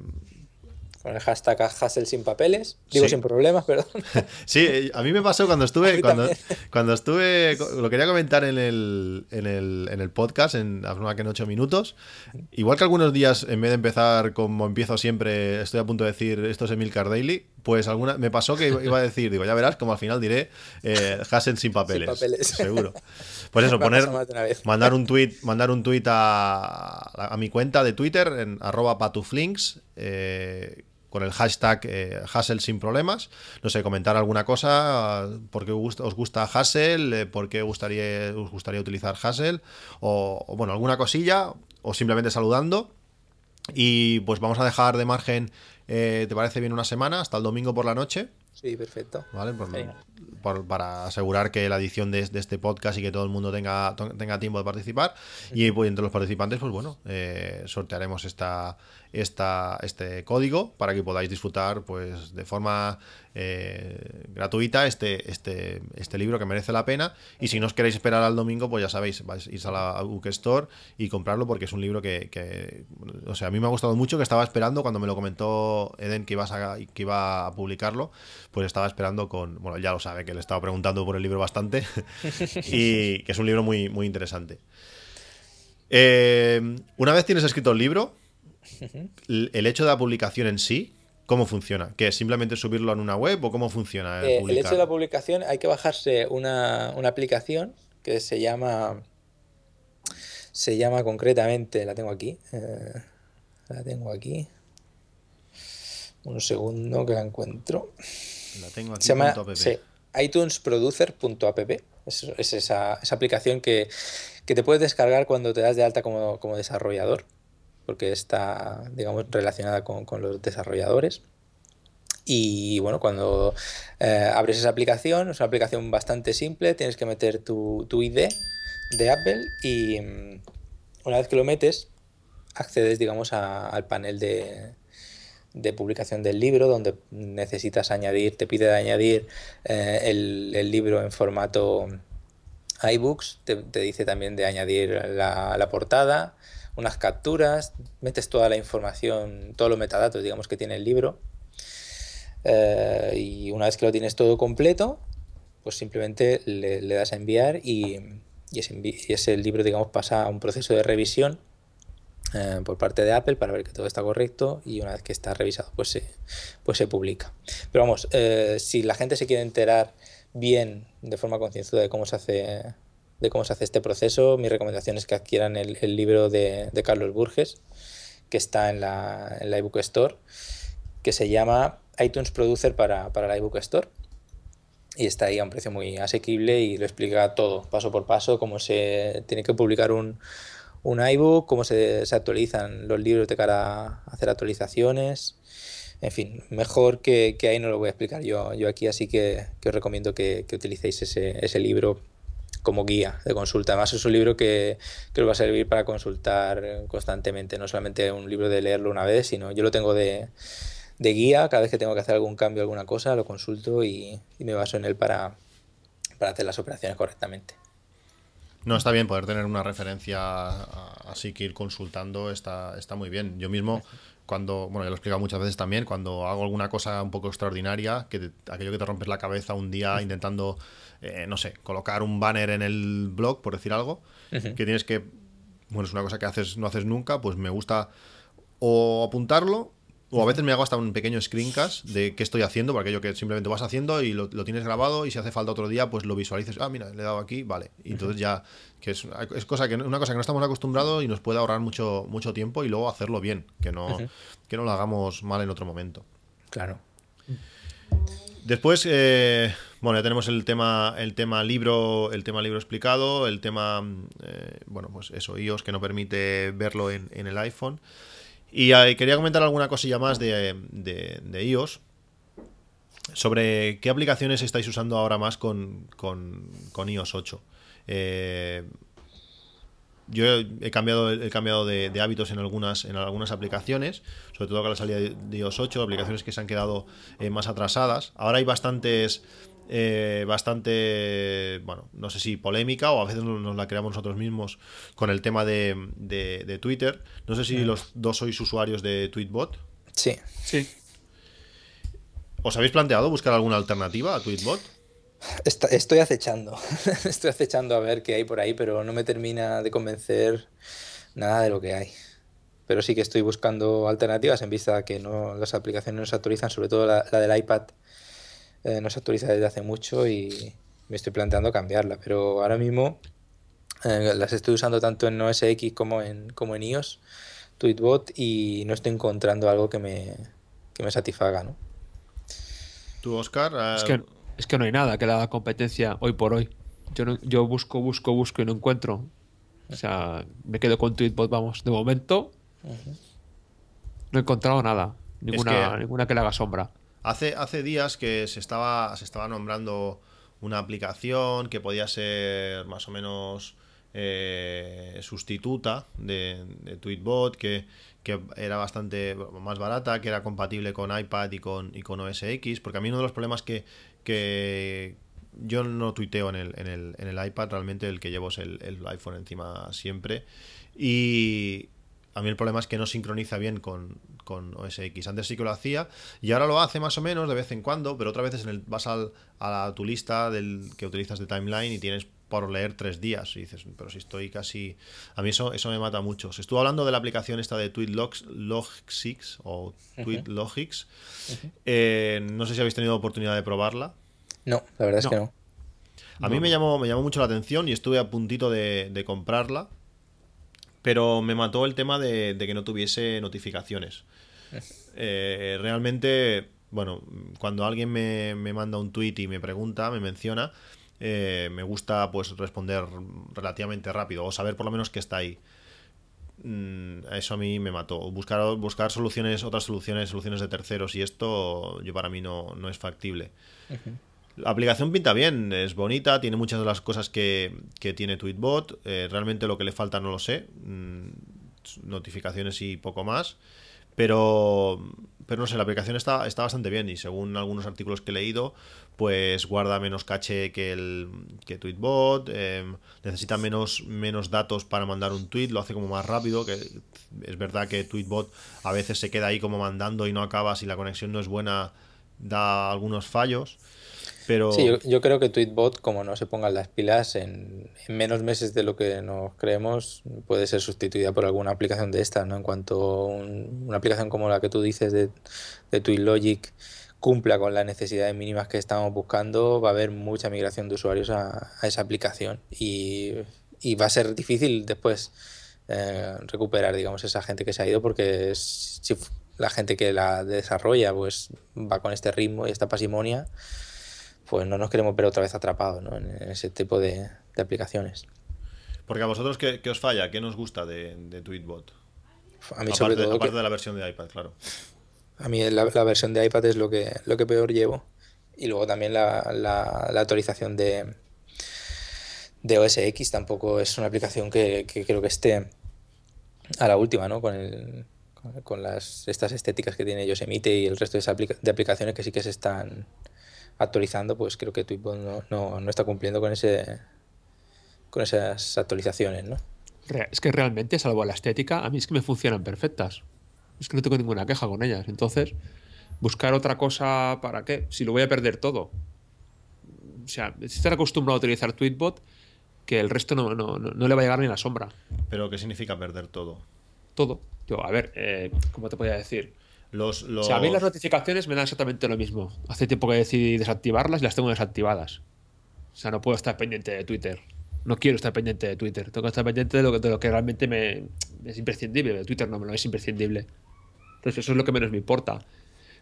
Con el hashtag Hassel sin papeles. Digo Sí. sin problemas, perdón. [LAUGHS] Sí, eh, a mí me pasó cuando estuve, [LAUGHS] cuando, cuando estuve, lo quería comentar en el, en el, en el podcast, en que en 8 minutos. Igual que algunos días, en vez de empezar como empiezo siempre, estoy a punto de decir esto es Emilcar Daily, pues alguna, me pasó que iba a decir, digo, ya verás, como al final diré eh, Hassel sin papeles. papeles. [LAUGHS] Seguro. Pues eso, poner, mandar un tweet, mandar un tweet a, a mi cuenta de Twitter en arroba patuflinks. eh, con el hashtag eh, Hassel sin problemas. No sé, comentar alguna cosa, por qué os gusta, Hassel, eh, por qué gustaría, os gustaría utilizar Hassel, o, o, bueno, alguna cosilla, o simplemente saludando. Y pues vamos a dejar de margen, eh, ¿te parece bien una semana? Hasta el domingo por la noche. Sí, perfecto. ¿Vale? Pues Genial. por- para asegurar que la edición de, de este podcast y que todo el mundo tenga, tenga tiempo de participar. Y pues, entre los participantes, pues bueno, eh, sortearemos esta, esta, este código para que podáis disfrutar pues de forma eh, gratuita este, este, este libro que merece la pena. Y si no os queréis esperar al domingo, pues ya sabéis, vais a ir a la Book Store y comprarlo porque es un libro que, que, o sea, a mí me ha gustado mucho, que estaba esperando cuando me lo comentó Eden que, ibas a, que iba a publicarlo, pues estaba esperando con, bueno, ya lo sabe, que le estaba preguntando por el libro bastante [LAUGHS] y que es un libro muy, muy interesante. Eh, una vez tienes escrito el libro, el hecho de la publicación en sí, ¿cómo funciona? ¿Que es simplemente subirlo en una web o cómo funciona el Eh, el hecho de la publicación hay que bajarse una, una aplicación que se llama. Se llama concretamente, la tengo aquí. eh, la tengo aquí. Un segundo que la encuentro. La tengo aquí. Se llama punto app. sí, iTunesproducer.app. Es, es esa, esa aplicación que, que te puedes descargar cuando te das de alta como, como desarrollador, porque está, digamos, relacionada con, con los desarrolladores. Y bueno, cuando eh, abres esa aplicación, es una aplicación bastante simple, tienes que meter tu, tu ID de Apple y mm, una vez que lo metes, accedes, digamos, al panel de, de publicación del libro, donde necesitas añadir, te pide de añadir eh, el, libro en formato iBooks, te, dice también de añadir la portada, unas capturas, metes toda la información, todos los metadatos, digamos, que tiene el libro. Eh, y una vez que lo tienes todo completo, pues simplemente le, das a enviar y, y ese, y libro, digamos, pasa a un proceso de revisión eh, por parte de Apple para ver que todo está correcto y una vez que está revisado, pues se, pues se publica. Pero vamos, eh, si la gente se quiere enterar bien, de forma concienzuda, de cómo se hace de cómo se hace este proceso, mi recomendación es que adquieran el, libro de, Carlos Burges, que está en la, en la Store, que se llama iTunes Producer para, para la iBook Store. Y está ahí a un precio muy asequible y lo explica todo, paso por paso, cómo se tiene que publicar un, un iBook, cómo se, se actualizan los libros de cara a hacer actualizaciones. En fin, mejor que, ahí no lo voy a explicar yo, yo aquí, así que, que os recomiendo que, que utilicéis ese, ese libro como guía de consulta. Además es un libro que, que os va a servir para consultar constantemente, no solamente un libro de leerlo una vez, sino yo lo tengo de, de guía, cada vez que tengo que hacer algún cambio, alguna cosa, lo consulto y, y me baso en él para, para hacer las operaciones correctamente. No, está bien poder tener una referencia así que ir consultando está, está muy bien. Yo mismo, cuando, bueno, ya lo he explicado muchas veces también, cuando hago alguna cosa un poco extraordinaria, que te- aquello que te rompes la cabeza un día intentando, eh, no sé, colocar un banner en el blog, por decir algo, que tienes que, bueno, es una cosa que haces, no haces nunca, pues me gusta o apuntarlo. O a veces me hago hasta un pequeño screencast de qué estoy haciendo, por aquello que simplemente vas haciendo y lo, lo tienes grabado y si hace falta otro día, pues lo visualices. Ah, mira, le he dado aquí, vale. Y entonces ya, que es, es cosa que, una cosa que no estamos acostumbrados y nos puede ahorrar mucho, mucho tiempo y luego hacerlo bien, que no, que no lo hagamos mal en otro momento. Claro. Después, eh, bueno, ya tenemos el tema, el tema libro, el tema libro explicado, el tema, eh, bueno, pues eso, iOS que no permite verlo en, en el iPhone. Y eh, quería comentar alguna cosilla más de, de- iOS. Sobre qué aplicaciones estáis usando ahora más con, con, con iOS 8. Eh, yo he cambiado, he cambiado de, hábitos en algunas, en algunas aplicaciones, sobre todo con la salida de iOS 8, aplicaciones que se han quedado eh, más atrasadas. Ahora hay bastantes, eh, bastante, bueno, no sé si polémica o a veces nos nos la creamos nosotros mismos con el tema de, de- de Twitter. No sé si los dos sois usuarios de Tweetbot. Sí. Sí. ¿Os habéis planteado buscar alguna alternativa a Tweetbot? Está- estoy acechando. [LAUGHS] estoy acechando a ver qué hay por ahí, pero no me termina de convencer nada de lo que hay. Pero sí que estoy buscando alternativas en vista de que no, las aplicaciones no se actualizan, sobre todo la, la del iPad eh, no se actualiza desde hace mucho y me estoy planteando cambiarla. Pero ahora mismo eh, las estoy usando tanto en OS X como en, como en iOS, Tweetbot, y no estoy encontrando algo que me, que me satisfaga, ¿no? ¿Tú, Oscar? Eh, Es que, es que no hay nada que le haga competencia hoy por hoy. Yo, no- yo busco, busco, busco y no encuentro. O sea, me quedo con Tweetbot, vamos. De momento, no he encontrado nada. Ninguna, que- ninguna que le haga sombra. Hace, hace días que se estaba, se estaba nombrando una aplicación que podía ser más o menos eh, sustituta de, Tweetbot, que, que era bastante más barata, que era compatible con iPad y con, y con OS X, porque a mí uno de los problemas que, que yo no tuiteo en el, en el, en el iPad, realmente el que llevo es el, el iPhone encima siempre, y a mí el problema es que no sincroniza bien con, con OS X. Antes sí que lo hacía y ahora lo hace más o menos de vez en cuando, pero otras veces en el, vas al, a tu lista del, que utilizas de timeline y tienes por leer tres días. Y dices, pero si estoy casi. A mí eso, eso me mata mucho. Se estuvo hablando de la aplicación esta de TweetLogix o TweetLogix. Eh, no sé si habéis tenido oportunidad de probarla. No, la verdad es que no. A mí me llamó, me llamó mucho la atención y estuve a puntito de, de comprarla. Pero me mató el tema de, de que no tuviese notificaciones. [LAUGHS] Eh, realmente, bueno, cuando alguien me, me, manda un tweet y me pregunta, me menciona, eh, me gusta pues responder relativamente rápido o saber por lo menos que está ahí. Mm, eso a mí me mató. Buscar, buscar soluciones, otras soluciones, soluciones de terceros y esto yo para mí no, no es factible. La aplicación pinta bien, es bonita, tiene muchas de las cosas que, que tiene Tweetbot. Eh, realmente lo que le falta no lo sé. Mm, notificaciones y poco más. Pero, pero no sé, la aplicación está, está bastante bien y según algunos artículos que he leído, pues guarda menos caché que el que Tweetbot, eh, necesita menos, menos datos para mandar un tweet, lo hace como más rápido, que es verdad que Tweetbot a veces se queda ahí como mandando y no acaba, si la conexión no es buena da algunos fallos. Pero... Sí, yo, yo, creo que Tweetbot, como no se pongan las pilas, en, en, menos meses de lo que nos creemos, puede ser sustituida por alguna aplicación de esta, ¿no? En cuanto un, una aplicación como la que tú dices de, de TweetLogic cumpla con las necesidades mínimas que estamos buscando, va a haber mucha migración de usuarios a, a esa aplicación y, y, va a ser difícil después eh, recuperar, digamos, esa gente que se ha ido porque es, si la gente que la desarrolla pues va con este ritmo y esta pasimonia, pues no nos queremos ver otra vez atrapados ¿no? en ese tipo de, de, aplicaciones. Porque a vosotros, ¿qué, qué os falla? ¿Qué nos gusta de, de Tweetbot? A mí aparte, sobre todo aparte que, de la versión de iPad, claro. A mí la, la, versión de iPad es lo que, lo que peor llevo. Y luego también la, la, la actualización de, de OS X tampoco es una aplicación que, que, creo que esté a la última, ¿no? Con, el, con las, estas estéticas que tiene Yosemite y el resto de, aplica de aplicaciones que sí que se están actualizando, pues creo que Tweetbot no, no, no, está cumpliendo con ese con esas actualizaciones, ¿no? Es que realmente, salvo la estética, a mí es que me funcionan perfectas. Es que no tengo ninguna queja con ellas. Entonces, buscar otra cosa, ¿para qué? Si lo voy a perder todo. O sea, estar acostumbrado a utilizar Tweetbot, que el resto no, no, no, le va a llegar ni la sombra. ¿Pero qué significa perder todo? Todo. Yo, a ver, eh, ¿cómo te podría decir? Los, los... O sea, a mí las notificaciones me dan exactamente lo mismo. Hace tiempo que decidí desactivarlas y las tengo desactivadas. O sea, no puedo estar pendiente de Twitter. No quiero estar pendiente de Twitter. Tengo que estar pendiente de lo que, de lo que realmente me, es imprescindible. De Twitter no me lo es imprescindible. Entonces, eso es lo que menos me importa.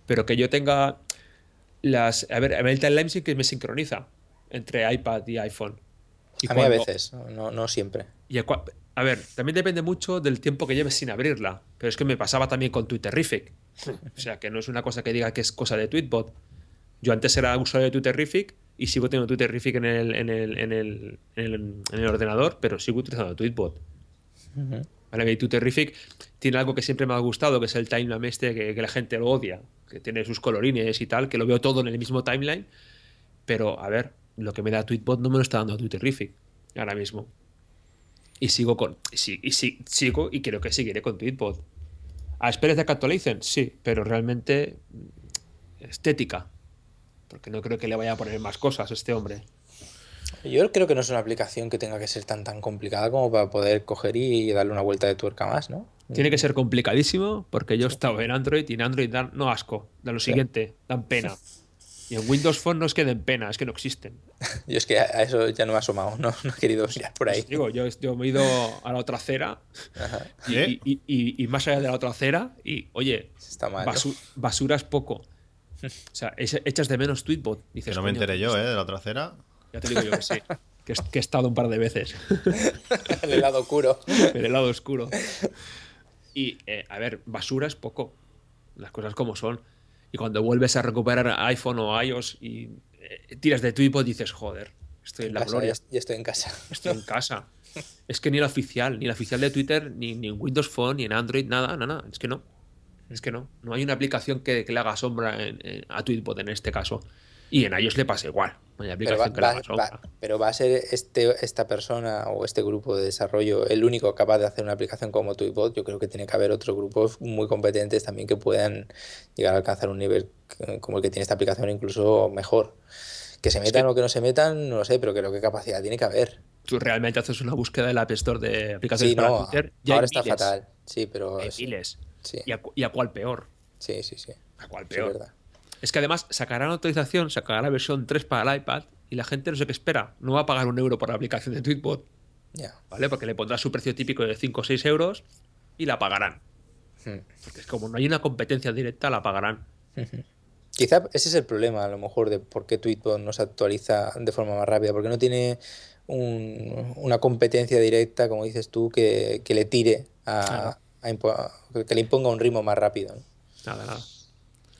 Pero que yo tenga las. A ver, a ver el timeline sí que me sincroniza entre iPad y iPhone. Y a cuando... mí a veces, no, no siempre. Y a, a, ver, también depende mucho del tiempo que lleves sin abrirla. Pero es que me pasaba también con Twitterific. O sea, que no es una cosa que diga que es cosa de Tweetbot. Yo antes era usuario de Twitterific y sigo teniendo Twitterific en el, en el, en el, en el, en el ordenador, pero sigo utilizando Tweetbot. Uh -huh. Twitterific tiene algo que siempre me ha gustado, que es el timeline este que, la gente lo odia, que tiene sus colorines y tal, que lo veo todo en el mismo timeline. Pero, a ver, lo que me da Tweetbot no me lo está dando Twitterific ahora mismo. Y sigo con. Y, y, sigo y creo que seguiré con Tweetbot. ¿A esperes de que actualicen? Sí, pero realmente estética. Porque no creo que le vaya a poner más cosas a este hombre. Yo creo que no es una aplicación que tenga que ser tan tan complicada como para poder coger y darle una vuelta de tuerca más, ¿no? Tiene que ser complicadísimo porque yo he estado en Android y en Android dan no asco, dan lo siguiente, dan pena. [LAUGHS] Y en Windows Phone no es que den pena, es que no existen. [LAUGHS] Yo es que a eso ya no me he asomado, no, no he querido mirar por ahí. Pues digo, yo, yo, me he ido a la otra acera y, ¿Eh? y, y, y, más allá de la otra acera y, oye, Está mal, basu ¿no? basura es poco. O sea, echas de menos Tweetbot. Dices, que no me enteré yo, ¿eh? De la otra acera. Ya te digo yo que sí. [LAUGHS] que, que, he estado un par de veces. [LAUGHS] en el lado oscuro. en el lado oscuro. Y, eh, a ver, basura es poco. Las cosas como son. Y cuando vuelves a recuperar iPhone o iOS y eh, tiras de Tweetbot y dices, joder, estoy en la casa, gloria. ya, estoy en casa. Estoy en [LAUGHS] casa. Es que ni la oficial, ni la oficial de Twitter, ni, ni en Windows Phone, ni en Android, nada, nada. Es que no. Es que no. No hay una aplicación que, que le haga sombra en- en- a Tweetbot en este caso. Y en iOS le pasa igual. Pero va, aplicación que le va- haga sombra. va- pero va a ser este, esta persona o este grupo de desarrollo el único capaz de hacer una aplicación como Tweetbot. Yo creo que tiene que haber otros grupos muy competentes también que puedan llegar a alcanzar un nivel como el que tiene esta aplicación, incluso mejor. Que se metan o que no se metan, no lo sé, pero creo que capacidad tiene que haber. Tú realmente haces una búsqueda del App Store de aplicaciones Sí, para no, Twitter. y hay ahora está miles, fatal. Sí, pero hay sí, miles. sí, Y, a, cu- y a cuál peor. sí, sí, sí. A cuál es peor. verdad. Es que además sacarán actualización, sacarán la versión 3 para el iPad y la gente no sé qué espera. No va a pagar un euro por la aplicación de Tweetbot, Ya. ¿vale? Porque le pondrá su precio típico de 5 o 6 euros y la pagarán. Hmm. Porque es como no hay una competencia directa, la pagarán. Quizá ese es el problema, a lo mejor, de por qué Tweetbot no se actualiza de forma más rápida, porque no tiene un- una competencia directa, como dices tú, que, que le tire a, a impo- a- que le imponga un ritmo más rápido. ¿no? Nada, nada.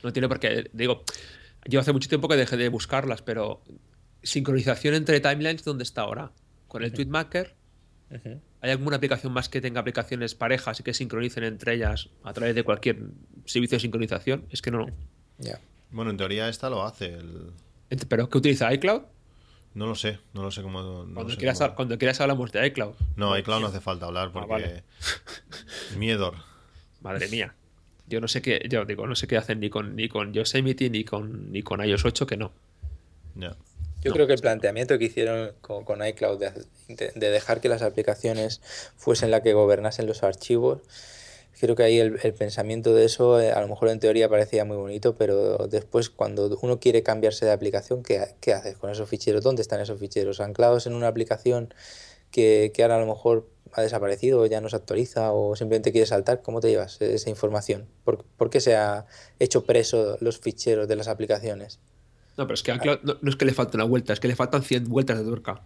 No tiene por qué. Digo, yo hace mucho tiempo que dejé de buscarlas, pero sincronización entre timelines, ¿dónde está ahora? Con el Tweetmaker. Ujú. ¿Hay alguna aplicación más que tenga aplicaciones parejas y que sincronicen entre ellas a través de cualquier servicio de sincronización? Es que no. Ya. Bueno, en teoría esta lo hace. el- ¿Pero qué utiliza iCloud? No lo sé, no lo sé cómo. no Cuando, sé quieras, cómo- cuando quieras hablamos de iCloud. No, iCloud no hace falta hablar porque. vale. Miedo. Madre mía. Yo no sé qué, yo digo, no sé qué hacen ni con ni con Yosemite ni con ni con iOS 8 que no. Ya. Yo No. creo que el planteamiento que hicieron con, con iCloud de, de- de dejar que las aplicaciones fuesen la que gobernasen los archivos, creo que ahí el, el pensamiento de eso eh, a lo mejor en teoría parecía muy bonito, pero después cuando uno quiere cambiarse de aplicación, ¿qué, qué haces con esos ficheros? ¿Dónde están esos ficheros? ¿Anclados en una aplicación que, que ahora a lo mejor ha desaparecido o ya no se actualiza o simplemente quiere saltar? ¿Cómo te llevas esa información? ¿Por, por qué se ha hecho preso los ficheros de las aplicaciones? No, pero es que no, no es que le falte una vuelta, es que le faltan 100 vueltas de tuerca.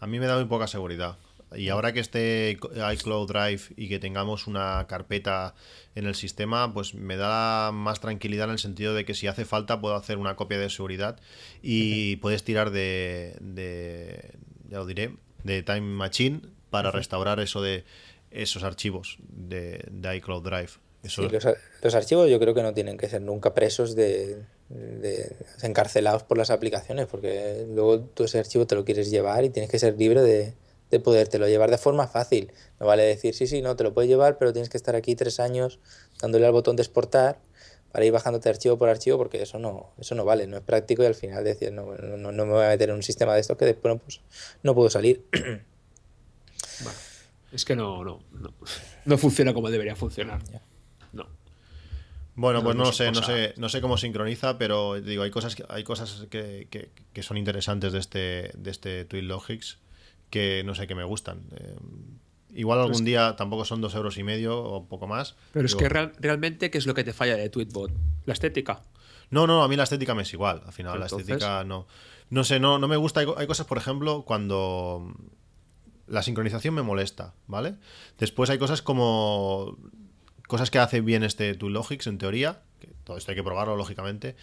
A mí me da muy poca seguridad. Y ahora que esté iCloud Drive y que tengamos una carpeta en el sistema, pues me da más tranquilidad en el sentido de que si hace falta puedo hacer una copia de seguridad y puedes tirar de, de ya lo diré, de Time Machine para restaurar eso de esos archivos de, de iCloud Drive. Eso, Sí, los, ar- los archivos yo creo que no tienen que ser nunca presos de, de- encarcelados por las aplicaciones, porque luego tú ese archivo te lo quieres llevar y tienes que ser libre de, de podértelo llevar de forma fácil. No vale decir, sí, sí, no, te lo puedes llevar, pero tienes que estar aquí tres años dándole al botón de exportar para ir bajándote archivo por archivo, porque eso no, eso no vale, no es práctico y al final decir, no, no, no- no me voy a meter en un sistema de estos que después no, pues, no puedo salir. [CLEARS THROAT] Bueno, es que no, no, no, no funciona como debería funcionar. No. Bueno, No, pues no sé, no sé, no sé cómo sincroniza, pero digo, hay cosas que, hay cosas que, que- que son interesantes de este, de este TweetLogics que no sé que me gustan. Eh, igual algún Pues- día tampoco son dos euros y medio o poco más. Pero es Digo, que real- realmente, ¿qué es lo que te falla de Tweetbot? La estética. No, no, a mí la estética me es igual. Al final, Entonces- la estética no. No sé, no, no me gusta. Hay, co- hay cosas, por ejemplo, cuando la sincronización me molesta, ¿vale? Después hay cosas como. Cosas que hace bien este ToolLogix, en teoría. Que todo esto hay que probarlo, lógicamente.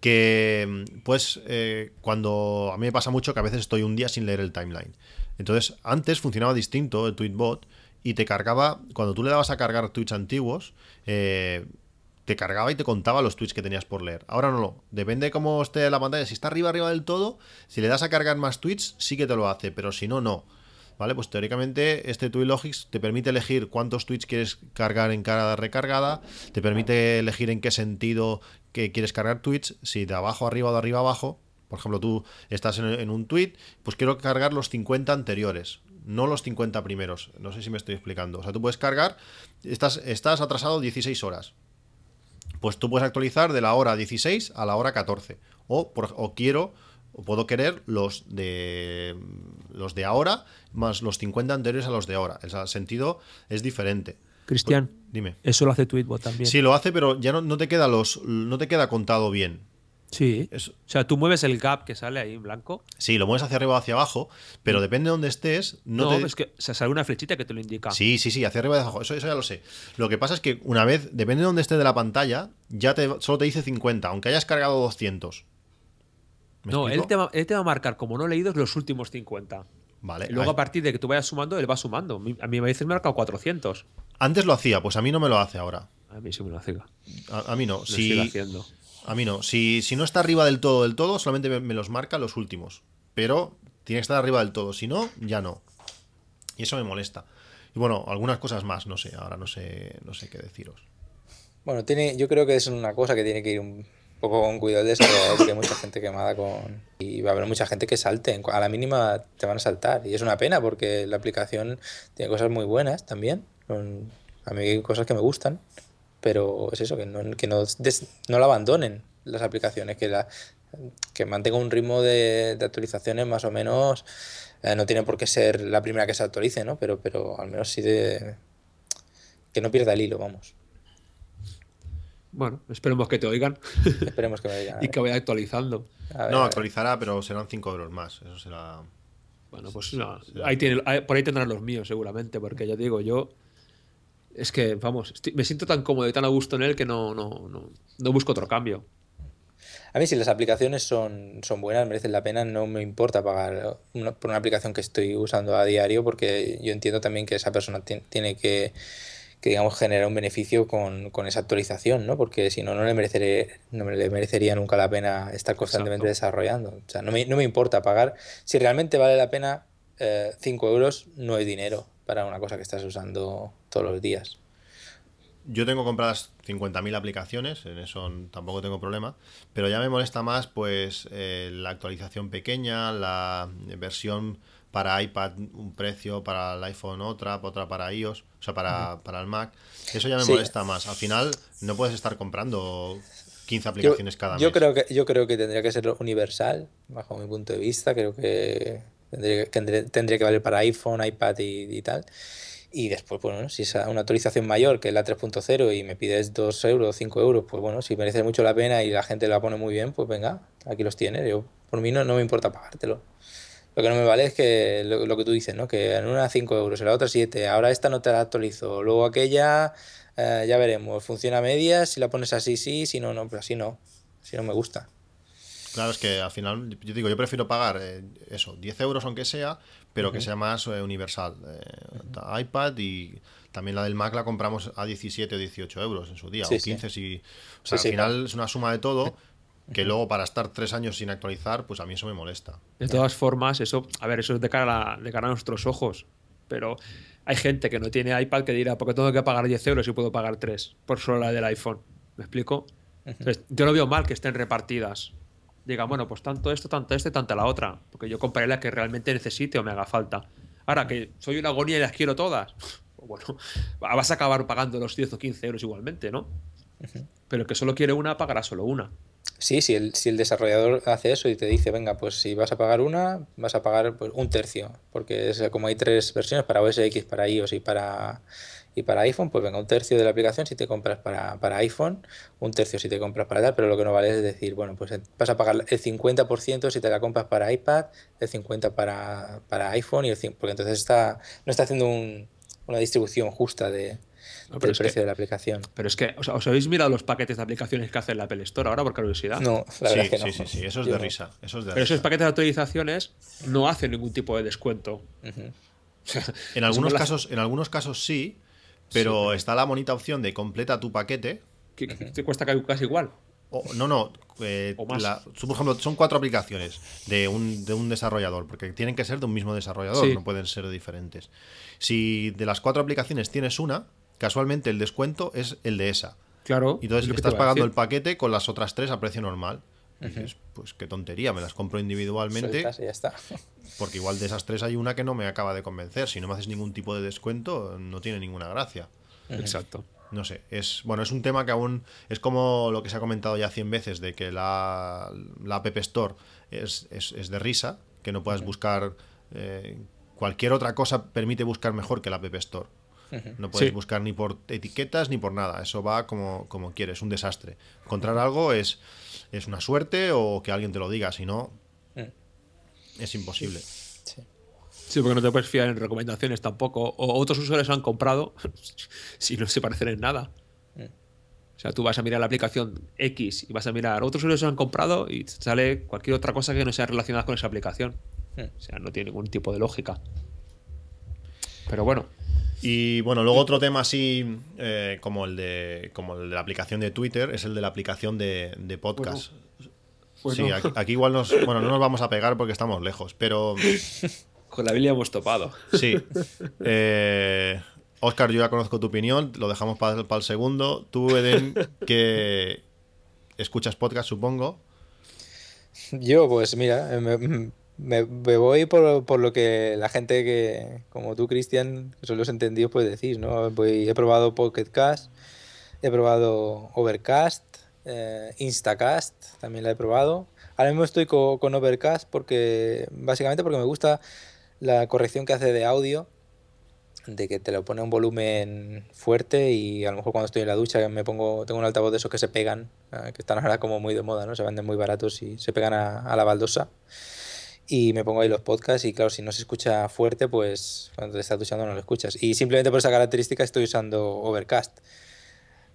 Que, pues, eh, cuando. A mí me pasa mucho que a veces estoy un día sin leer el timeline. Entonces, antes funcionaba distinto el Tweetbot y te cargaba. Cuando tú le dabas a cargar tweets antiguos. eh, te cargaba y te contaba los tweets que tenías por leer. Ahora no lo. Depende de cómo esté la pantalla. Si está arriba, arriba del todo, si le das a cargar más tweets, sí que te lo hace, pero si no, no. ¿Vale? Pues teóricamente este TweetLogics te permite elegir cuántos tweets quieres cargar en cada recargada, te permite elegir en qué sentido que quieres cargar tweets, si de abajo arriba o de arriba abajo. Por ejemplo, tú estás en, en un tweet, pues quiero cargar los 50 anteriores, no los 50 primeros. No sé si me estoy explicando. O sea, tú puedes cargar, estás, estás atrasado 16 horas pues tú puedes actualizar de la hora 16 a la hora 14. O, por- o quiero, o puedo querer los de los de ahora más los 50 anteriores a los de ahora. El sentido es diferente. Cristian, Dime. eso lo hace Tweetbot también. Sí, lo hace, pero ya no, no te queda los. no te queda contado bien. Sí. O sea, tú mueves el gap que sale ahí en blanco. sí, lo mueves hacia arriba o hacia abajo, pero depende de dónde estés. No, No, te- es que o sea, sale una flechita que te lo indica. Sí, sí, sí, hacia arriba y hacia abajo. Eso, eso ya lo sé. Lo que pasa es que una vez, depende de dónde esté de la pantalla, ya te, solo te dice 50, aunque hayas cargado 200. ¿Me No, él te, va, él te va a marcar como no leídos los últimos 50. Vale. Luego a- partir de que tú vayas sumando, él va sumando. A mí me ha marcado 400. Antes lo hacía, pues a mí no me lo hace ahora. A mí sí me lo hace. Lo A, a mí no. sigue Si, haciendo. A mí no. Si, si no está arriba del todo del todo, solamente me, me los marca los últimos. Pero tiene que estar arriba del todo. Si no, ya no. Y eso me molesta. Y bueno, algunas cosas más, no sé. Ahora no sé, no sé qué deciros. Bueno, tiene, yo creo que es una cosa que tiene que ir un poco con cuidado desarrollador, porque hay mucha gente quemada con... Y va a haber mucha gente que salte, a la mínima te van a saltar. Y es una pena porque la aplicación tiene cosas muy buenas también. Son- A mí hay cosas que me gustan, pero es eso, que no, que no, des- no la abandonen las aplicaciones, que, la, que mantenga un ritmo de, de actualizaciones más o menos... eh, no tiene por qué ser la primera que se actualice, ¿no? Pero, pero al menos sí de... Que no pierda el hilo, vamos. Bueno, esperemos que te oigan [LAUGHS] Esperemos que me digan. [LAUGHS] y que vaya actualizando. Ver, No, actualizará, pero serán 5 euros más. Eso será. Bueno, pues no, ahí tiene, ahí- por ahí tendrán los míos seguramente, porque ya digo, yo es que, vamos, estoy- me siento tan cómodo y tan a gusto en él que no, no, no, no busco otro cambio. A mí si las aplicaciones son, son buenas, merecen la pena, no me importa pagar una- por una aplicación que estoy usando a diario porque yo entiendo también que esa persona ti- tiene que, que, digamos, generar un beneficio con, con esa actualización, ¿no? Porque si no, no le, mereceré, no me le merecería nunca la pena estar constantemente Exacto. desarrollando. O sea, no me, no me importa pagar. Si realmente vale la pena, 5 euros no es dinero para una cosa que estás usando todos los días. Yo tengo compradas 50.000 aplicaciones, en eso tampoco tengo problema, pero ya me molesta más pues eh, la actualización pequeña, la versión para iPad un precio, para el iPhone otra, otra para iOS, o sea, para, para el Mac. Eso ya me Sí. molesta más. Al final no puedes estar comprando 15 aplicaciones cada yo mes. creo que yo creo que tendría que ser universal bajo mi punto de vista creo que tendría, que- tendría que valer para iPhone iPad y, y tal y después bueno si es una actualización mayor que la 3.0 y me pides 2 euros 5 euros pues bueno si merece mucho la pena y la gente la pone muy bien pues venga aquí los tienes yo por mí no, no me importa pagártelo lo que no me vale es que lo, lo que tú dices, ¿no? Que en una 5 euros, en la otra 7, ahora esta no te la actualizo, luego aquella eh, ya veremos, funciona a medias, si la pones así sí, si no, no, pero así no, así no me gusta. Claro, es que al final, yo digo, yo prefiero pagar eh, eso, 10 euros aunque sea, pero que sea más eh, universal. Eh, iPad y también la del Mac la compramos a 17 o 18 euros en su día, Sí, o sí. 15 si... O sea, Sí, sí, al final es una suma de todo que luego para estar tres años sin actualizar, pues a mí eso me molesta. De todas formas, eso, a ver, eso es de cara, a, de cara a nuestros ojos. Pero hay gente que no tiene iPad que dirá, ¿por qué tengo que pagar 10 euros y puedo pagar 3 por solo la del iPhone? ¿Me explico? Entonces, yo no veo mal que estén repartidas. Digan, bueno, pues tanto esto, tanto este, tanta la otra. Porque yo compraré la que realmente necesite o me haga falta. Ahora que soy una agonía y las quiero todas, [LAUGHS] pues bueno, [LAUGHS] vas a acabar pagando los 10 o 15 euros igualmente, ¿no? Pero el que solo quiere una, pagará solo una. Sí, si el, si el desarrollador hace eso y te dice, venga, pues si vas a pagar una, vas a pagar pues, un tercio, porque es como hay tres versiones para OS X, para iOS y para, y para iPhone, pues venga, un tercio de la aplicación si te compras para, para iPhone, un tercio si te compras para tal, pero lo que no vale es decir, bueno, pues vas a pagar el 50% si te la compras para iPad, el 50% para, para iPhone y el 100%, porque entonces está, no está haciendo un- una distribución justa de, No, pero del que- precio de la aplicación. Pero es que, o sea, ¿os habéis mirado los paquetes de aplicaciones que hace la Apple Store ahora, por curiosidad? No, la sí, verdad es que no. sí, sí, sí, eso es Yo de no. risa. Eso es de Pero esos paquetes de actualizaciones no hacen ningún tipo de descuento. [LAUGHS] En algunos, casos, en algunos casos sí, pero está la bonita opción de completa tu paquete Que, que te cuesta ca- casi igual. O- no, no. eh, O más. la- por ejemplo, son cuatro aplicaciones de un, de un desarrollador, porque tienen que ser de un mismo desarrollador, Sí. no pueden ser diferentes. Si de las cuatro aplicaciones tienes una, casualmente el descuento es el de esa. Claro. Y entonces es lo que estás pagando el paquete con las otras tres a precio normal. Y dices, pues qué tontería, me las compro individualmente, Sueltas y ya está. [LAUGHS] porque igual de esas tres hay una que no me acaba de convencer. Si no me haces ningún tipo de descuento, no tiene ninguna gracia. Exacto. No sé, es bueno, es un tema que aún es como lo que se ha comentado ya 100 veces de que la, la App Store es, es- es de risa, que no puedas buscar eh, cualquier otra cosa permite buscar mejor que la App Store. No puedes Sí. buscar ni por etiquetas ni por nada, eso va como, como quieres, un desastre. Encontrar algo es, es una suerte o que alguien te lo diga, si no, es imposible. Sí. Sí, porque no te puedes fiar en recomendaciones tampoco. O otros usuarios han comprado [LAUGHS] si no se parecen en nada. O sea, tú vas a mirar la aplicación X y vas a mirar otros usuarios que han comprado y sale cualquier otra cosa que no sea relacionada con esa aplicación. Hmm. O sea, no tiene ningún tipo de lógica. Pero bueno, Y bueno, luego otro tema así eh, como, el de, como el de la aplicación de Twitter es el de la aplicación de, de podcast. Bueno. Sí, aquí, aquí igual nos, bueno, no nos vamos a pegar porque estamos lejos, pero [LAUGHS] con la Biblia hemos topado. sí. Eh, Oscar, yo ya conozco tu opinión, lo dejamos para el segundo. Tú, Eden, [LAUGHS] que escuchas podcast, supongo. Yo, pues mira, me, me- me voy por, por lo que la gente que, como tú, Cristian, que son los entendidos, pues decís, ¿no? Voy- he probado Pocket Cast, he probado Overcast, eh, Instacast, también la he probado. Ahora mismo estoy co- con Overcast porque, básicamente porque me gusta la corrección que hace de audio, de que te lo pone un volumen fuerte y a lo mejor cuando estoy en la ducha me pongo, tengo un altavoz de esos que se pegan, eh, que están ahora como muy de moda, ¿no? Se venden muy baratos y se pegan a, a la baldosa. Y me pongo ahí los podcasts y claro, si no se escucha fuerte, pues cuando te estás duchando no lo escuchas. Y simplemente por esa característica estoy usando Overcast.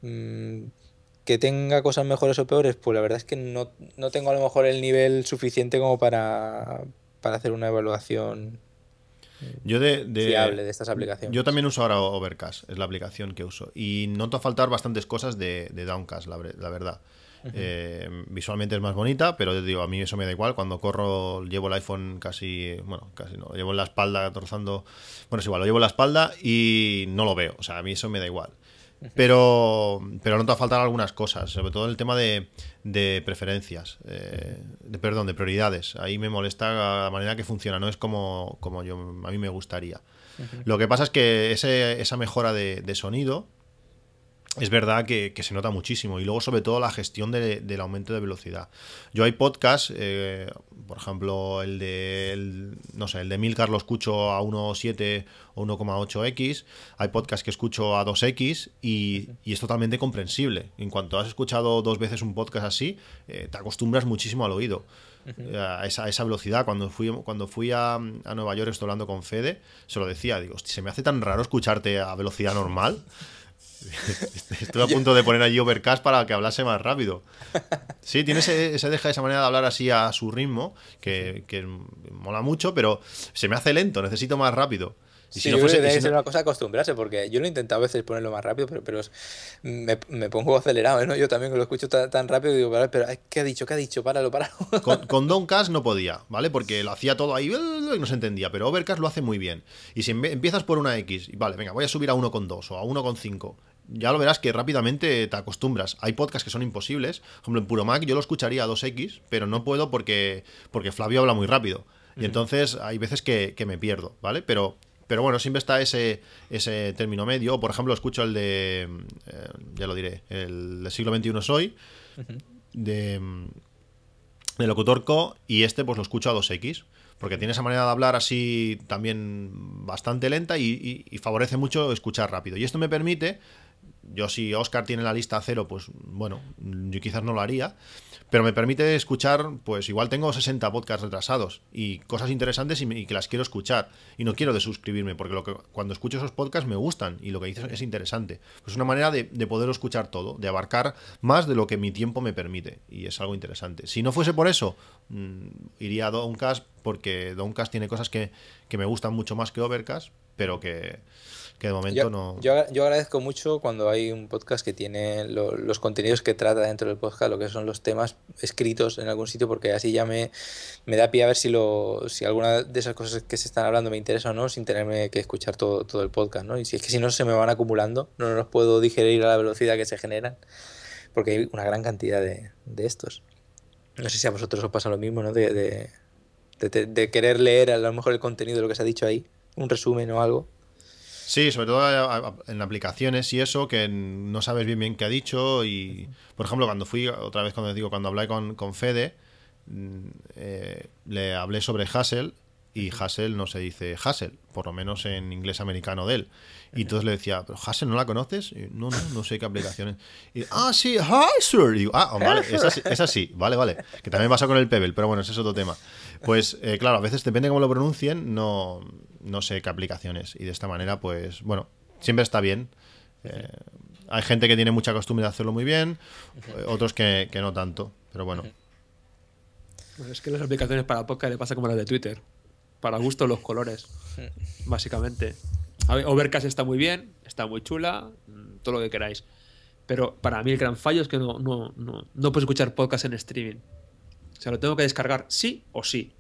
Mm, que tenga cosas mejores o peores, pues la verdad es que no, no tengo a lo mejor el nivel suficiente como para, para hacer una evaluación Yo de, de- fiable de estas aplicaciones. Yo también uso ahora Overcast, es la aplicación que uso. Y noto faltar bastantes cosas de, de Downcast, la, la verdad. Eh, visualmente es más bonita, pero yo digo, a mí eso me da igual. Cuando corro, llevo el iPhone casi, bueno, casi no, llevo en la espalda rozando. Bueno, es igual, lo llevo en la espalda y no lo veo. O sea, a mí eso me da igual. Pero, pero noto faltar algunas cosas, sobre todo el tema de, de preferencias, eh, de, perdón, de prioridades. Ahí me molesta la manera que funciona, no es como, como yo, a mí me gustaría. Lo que pasa es que ese- esa mejora de, de sonido es verdad que, que se nota muchísimo. Y luego, sobre todo, la gestión de- del aumento de velocidad. Yo hay podcasts, eh, por ejemplo, el de, el- no sé, el de Milcar lo escucho a 1.7 o 1.8x. Hay podcasts que escucho a 2x y, y es totalmente comprensible. En cuanto has escuchado dos veces un podcast así, eh, te acostumbras muchísimo al oído. Eh, A esa, a esa velocidad. Cuando fui, cuando fui a, a Nueva York, estoy hablando con Fede, se lo decía, digo, "Hostia, se me hace tan raro escucharte a velocidad normal. [LAUGHS] Estoy a punto de poner allí Overcast para que hablase más rápido. Sí, tiene ese, ese deja esa manera de hablar así a su ritmo, que, que mola mucho, pero se me hace lento, necesito más rápido. Y Sí, si no fuese- y debe si ser no- una cosa acostumbrarse, porque yo lo he intentado a veces ponerlo más rápido, pero, pero me, me pongo acelerado, ¿no? Yo también lo escucho tan, tan rápido digo, "Vale, pero ay, ¿qué ha dicho? ¿Qué ha dicho? Páralo, páralo. [LAUGHS] Con, con Downcast no podía, ¿vale? Porque lo hacía todo ahí y no se entendía, pero Overcast lo hace muy bien. Y si empiezas por una X, y vale, venga, voy a subir a 1.2 o a 1.5, ya lo verás que rápidamente te acostumbras. Hay podcasts que son imposibles, por ejemplo, en Puro Mac yo lo escucharía a 2X, pero no puedo porque, porque Flavio habla muy rápido. Y entonces hay veces que, que me pierdo, ¿vale? Pero, pero bueno, siempre está ese, ese término medio. Por ejemplo, escucho el de, eh, ya lo diré, el del siglo XXI soy, de, de Locutor Co. Y este pues lo escucho a 2X. Porque tiene esa manera de hablar así también bastante lenta y, y- y favorece mucho escuchar rápido. Y esto me permite, yo si Oscar tiene la lista cero, pues bueno, yo quizás no lo haría. Pero me permite escuchar, pues igual tengo 60 podcasts retrasados y cosas interesantes y, que las quiero escuchar. Y no quiero desuscribirme, porque lo que, cuando escucho esos podcasts me gustan y lo que dices es interesante. Pues es una manera de, de poder escuchar todo, de abarcar más de lo que mi tiempo me permite. Y es algo interesante. Si no fuese por eso, mm, iría a Downcast, porque Downcast tiene cosas que, que me gustan mucho más que Overcast, pero que, que de momento Yo, no. yo, yo agradezco mucho cuando hay un podcast que tiene lo- los contenidos que trata dentro del podcast, lo que son los temas escritos en algún sitio, porque así ya me, me da pie a ver si, lo, si alguna de esas cosas que se están hablando me interesa o no, sin tenerme que escuchar todo, todo el podcast, ¿no? Y si es que si no se me van acumulando, no los puedo digerir a la velocidad que se generan, porque hay una gran cantidad de, de estos. No sé si a vosotros os pasa lo mismo, ¿no? De, de- de- de querer leer a lo mejor el contenido de lo que se ha dicho ahí, un resumen o algo. Sí, sobre todo a- en aplicaciones y eso, que no sabes bien bien qué ha dicho. Y, por ejemplo, cuando fui, otra vez cuando digo, cuando hablé con, con Fede, eh, le hablé sobre Hassel y Hassel no se dice Hassel, por lo menos en inglés americano de él. Y entonces le decía, ¿pero Hassel no la conoces? Y, no, no, no sé qué aplicaciones. Y, ah, sí, Hassel. Y digo, ah, vale, esa, sí- esa sí, vale, vale. Que también pasa con el Pebble, pero bueno, ese es otro tema. Pues eh, claro, a veces depende cómo lo pronuncien, no, no sé qué aplicaciones. Y de esta manera, pues bueno, siempre está bien. eh, Hay gente que tiene mucha costumbre de hacerlo muy bien, eh, otros que, que no tanto. Pero bueno, Bueno, es que las aplicaciones para podcast le pasa como las de Twitter. Para gusto los colores, básicamente. A ver, Overcast está muy bien, está muy chula, mm, todo lo que queráis. Pero para mí el gran fallo es que no, no, no, no puedo escuchar podcast en streaming. O sea, lo tengo que descargar sí o sí.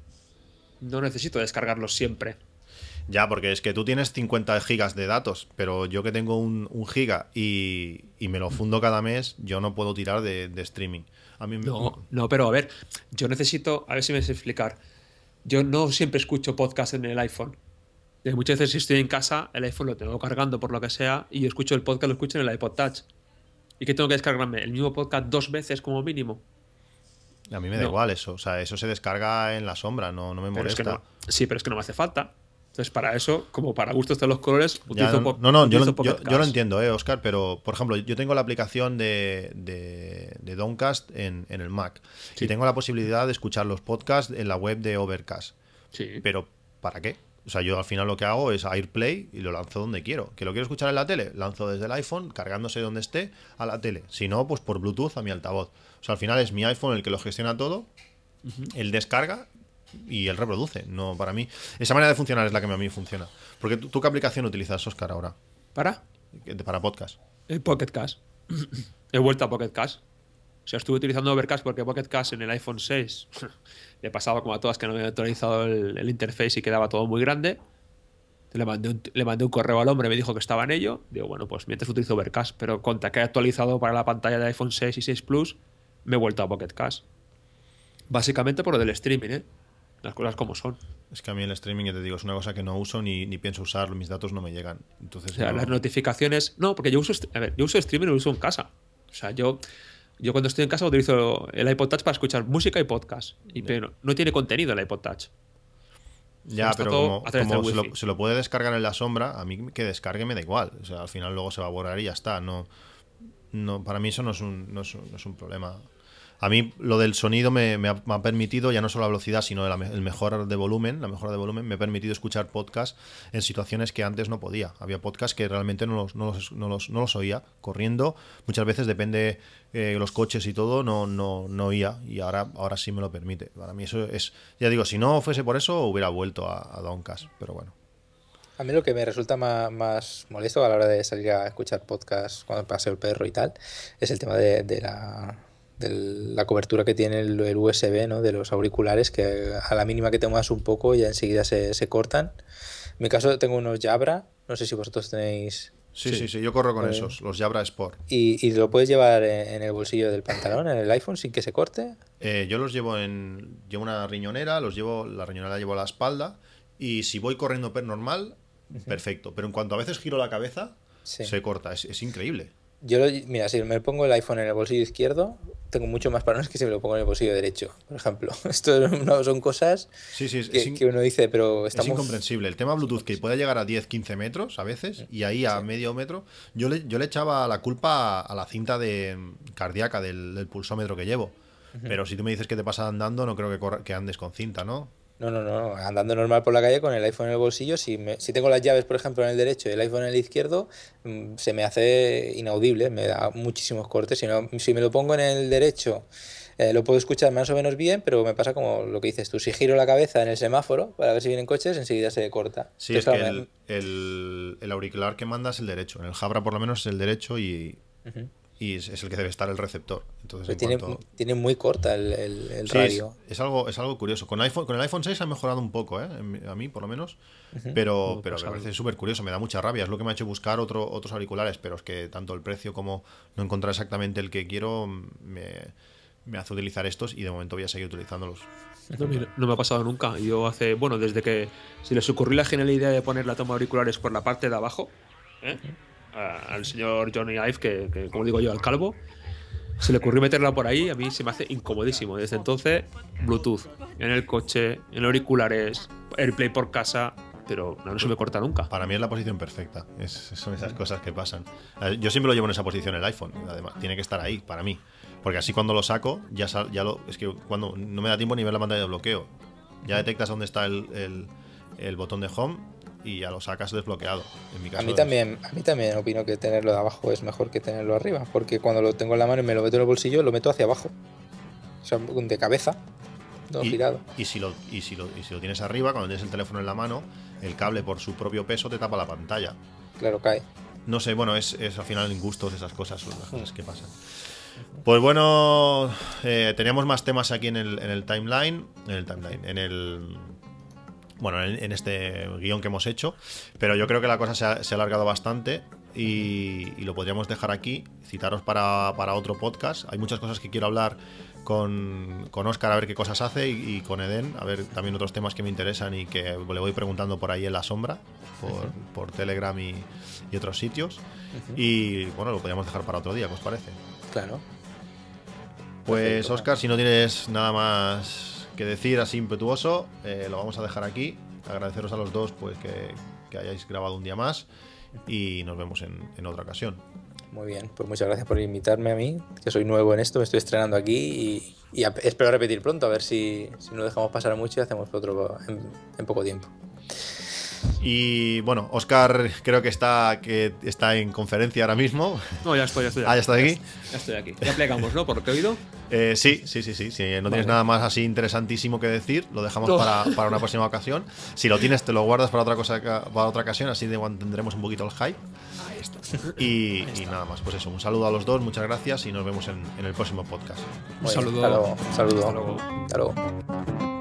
No necesito descargarlo siempre. Ya, porque es que tú tienes 50 gigas de datos, pero yo que tengo un, un giga y, y me lo fundo cada mes, yo no puedo tirar de, de streaming. A mí me- No, no, pero a ver, yo necesito, a ver si me sé explicar. Yo no siempre escucho podcast en el iPhone. Eh, Muchas veces si estoy en casa, el iPhone lo tengo cargando por lo que sea y yo escucho el podcast, lo escucho en el iPod Touch. ¿Y qué tengo que descargarme? ¿El mismo podcast dos veces como mínimo? a mí me da no. igual eso. O sea, eso se descarga en la sombra, no, no me es que molesta. no, sí, pero es que no me hace falta. Entonces, para eso, como para gustos de los colores, Ya, utilizo no, po- no, no, yo, utilizo yo- yo lo entiendo, eh, Oscar, pero por ejemplo, yo tengo la aplicación de, de, de Downcast en, en el Mac Sí. y tengo la posibilidad de escuchar los podcasts en la web de Overcast. Sí. Pero, ¿para qué? O sea, yo al final lo que hago es AirPlay y lo lanzo donde quiero. ¿Que lo quiero escuchar en la tele? Lanzo desde el iPhone, cargándose donde esté, a la tele. Si no, pues por Bluetooth a mi altavoz. O sea, al final es mi iPhone el que lo gestiona todo, él descarga y él reproduce. No, para mí. Esa manera de funcionar es la que a mí funciona. Porque tú, ¿tú qué aplicación utilizas, Oscar, ahora? ¿Para? Que- Para podcast. El Pocket Cast. [CLEARS THROAT] He vuelto a Pocket Cast. O sea, estuve utilizando Overcast porque Pocket Cast en el iPhone 6 [CLEARS THROAT] le pasaba como a todas que no había actualizado el, el interface y quedaba todo muy grande. Le mandé, un, le mandé un correo al hombre, me dijo que estaba en ello. Digo, bueno, pues mientras utilizo Overcast, pero contra que he actualizado para la pantalla de iPhone 6 y 6 Plus, me he vuelto a Pocket Cast. Básicamente por lo del streaming, ¿eh? Las cosas como son. Es que a mí el streaming, ya te digo, es una cosa que no uso ni, ni pienso usar. Mis datos no me llegan. Entonces, O sea, no- las notificaciones. No, porque yo uso, a ver, yo uso streaming y lo uso en casa. O sea, yo, yo cuando estoy en casa utilizo el iPod Touch para escuchar música y podcast. Y, pero no tiene contenido el iPod Touch. Ya, pero como, se, lo, se lo puede descargar en la sombra, a mí que descargue me da igual. O sea, al final luego se va a borrar y ya está. No, no, para mí eso no es un, no es un, no es un problema. A mí lo del sonido me, ha, permitido, ya no solo la velocidad, sino el mejor de volumen, la mejora de volumen, me ha permitido escuchar podcast en situaciones que antes no podía. Había podcasts que realmente no los, no los, no los, no los oía corriendo. Muchas veces depende eh, los coches y todo, no, no, no oía. Y ahora, ahora sí me lo permite. Para mí eso es, ya digo, si no fuese por eso, hubiera vuelto a, a. Pero bueno. A mí lo que me resulta más, molesto a la hora de salir a escuchar podcast cuando paseo el perro y tal es el tema de la, de la cobertura que tiene el, el USB, ¿no? De los auriculares que a la mínima que te muevas un poco ya enseguida se, se cortan. En mi caso tengo unos Jabra, no sé si vosotros tenéis... Sí, sí, Sí. yo corro con Eh. esos, los Jabra Sport. Y, y lo puedes llevar en, el bolsillo del pantalón, en el iPhone, sin que se corte. Eh, yo los llevo en. Llevo una riñonera, los llevo, la riñonera la llevo a la espalda. Y si voy corriendo per normal, perfecto. Pero en cuanto a veces giro la cabeza, Sí. se corta. Es, es increíble. Yo, lo- mira, si me pongo el iPhone en el bolsillo izquierdo, tengo mucho más parones que si me lo pongo en el bolsillo derecho, por ejemplo. [LAUGHS] Esto no son cosas Sí, sí, es, que, es in- que uno dice, pero es estamos... incomprensible. El tema Bluetooth que puede llegar a 10-15 metros a veces, y ahí a medio metro, yo le, yo le echaba la culpa a la cinta de cardíaca del, del pulsómetro que llevo. Pero si tú me dices que te pasa andando, no creo que, corra- que andes con cinta, ¿no? No, no, no, andando normal por la calle con el iPhone en el bolsillo, si, me- si tengo las llaves, por ejemplo, en el derecho y el iPhone en el izquierdo, mm, se me hace inaudible, me da muchísimos cortes. Si, no- si me lo pongo en el derecho, eh, lo puedo escuchar más o menos bien, pero me pasa como lo que dices tú, si giro la cabeza en el semáforo para ver si vienen coches, enseguida se corta. Sí, Entonces, es que el, el- el auricular que manda es el derecho. En el Jabra, por lo menos, es el derecho y. y es, es el que debe estar el receptor. Entonces, en tiene, cuanto- tiene muy corta el, el- el Sí, radio. es algo, es algo curioso. Con, iPhone, con el iPhone 6 ha mejorado un poco, ¿eh? A mí por lo menos. Pero, No, pero me parece súper curioso, me da mucha rabia. Es lo que me ha hecho buscar otro, otros auriculares, pero es que tanto el precio como no encontrar exactamente el que quiero me, me hace utilizar estos y de momento voy a seguir utilizándolos. No, mira, no me ha pasado nunca. Yo hace, bueno, desde que se les ocurrió la genial idea de poner la toma de auriculares por la parte de abajo, ¿eh? Al señor Johnny Ive, que, que, como digo yo, al calvo, se le ocurrió meterla por ahí, a mí se me hace incomodísimo. Desde entonces, Bluetooth, en el coche, en auriculares, AirPlay por casa, pero no, no se me corta nunca. Para mí es la posición perfecta. Es- son esas cosas que pasan. Yo siempre lo llevo en esa posición el iPhone. Además, tiene que estar ahí para mí. Porque así cuando lo saco, ya, sal- ya lo. Es que cuando no me da tiempo ni ver la pantalla de bloqueo. Ya detectas dónde está el, el- el botón de home y ya lo sacas desbloqueado. En mi caso A mí es- también, a mí también opino que tenerlo de abajo es mejor que tenerlo arriba, porque cuando lo tengo en la mano y me lo meto en el bolsillo, lo meto hacia abajo. O sea, de cabeza, todo y, girado. y si lo, y, si lo, y si lo tienes arriba, cuando tienes el teléfono en la mano, el cable por su propio peso te tapa la pantalla. Claro, cae. No sé, bueno, es, es al final en gustos esas cosas, son las cosas que pasan. Pues bueno, eh, teníamos más temas aquí en el, en el timeline, en el timeline, en el... Bueno, en, en este guion que hemos hecho, pero yo creo que la cosa se ha, se ha alargado bastante y, y lo podríamos dejar aquí, citaros para, para otro podcast. Hay muchas cosas que quiero hablar con, con Oscar a ver qué cosas hace y, y con Eden, a ver también otros temas que me interesan y que le voy preguntando por ahí en la sombra, por, por Telegram y, y otros sitios. Y bueno, lo podríamos dejar para otro día, ¿qué os parece? Claro. Pues Perfecto. Oscar, si no tienes nada más que decir así impetuoso, eh, lo vamos a dejar aquí. Agradeceros a los dos pues que, hayáis grabado un día más y nos vemos en, otra ocasión. Muy bien, pues muchas gracias por invitarme a mí, que soy nuevo en esto, me estoy estrenando aquí y, espero repetir pronto, a ver si, si no dejamos pasar mucho y hacemos otro en poco tiempo. Y bueno, Oscar creo que está, que está en conferencia ahora mismo. No, ya estoy, ya estoy. Ah, ya está aquí. Ya estoy aquí. Ya plegamos, ¿no? Por lo que he oído. Eh, sí, sí, sí, sí. Si no tienes nada más así interesantísimo que decir, lo dejamos No. para, para una próxima ocasión. Si lo tienes, te lo guardas para otra cosa para otra ocasión, así de tendremos un poquito el hype. Ahí está. Y, y nada más, pues eso, un saludo a los dos, muchas gracias y nos vemos en, en el próximo podcast. Muy bien, saludo. hasta luego, un saludo. Hasta luego. Hasta luego.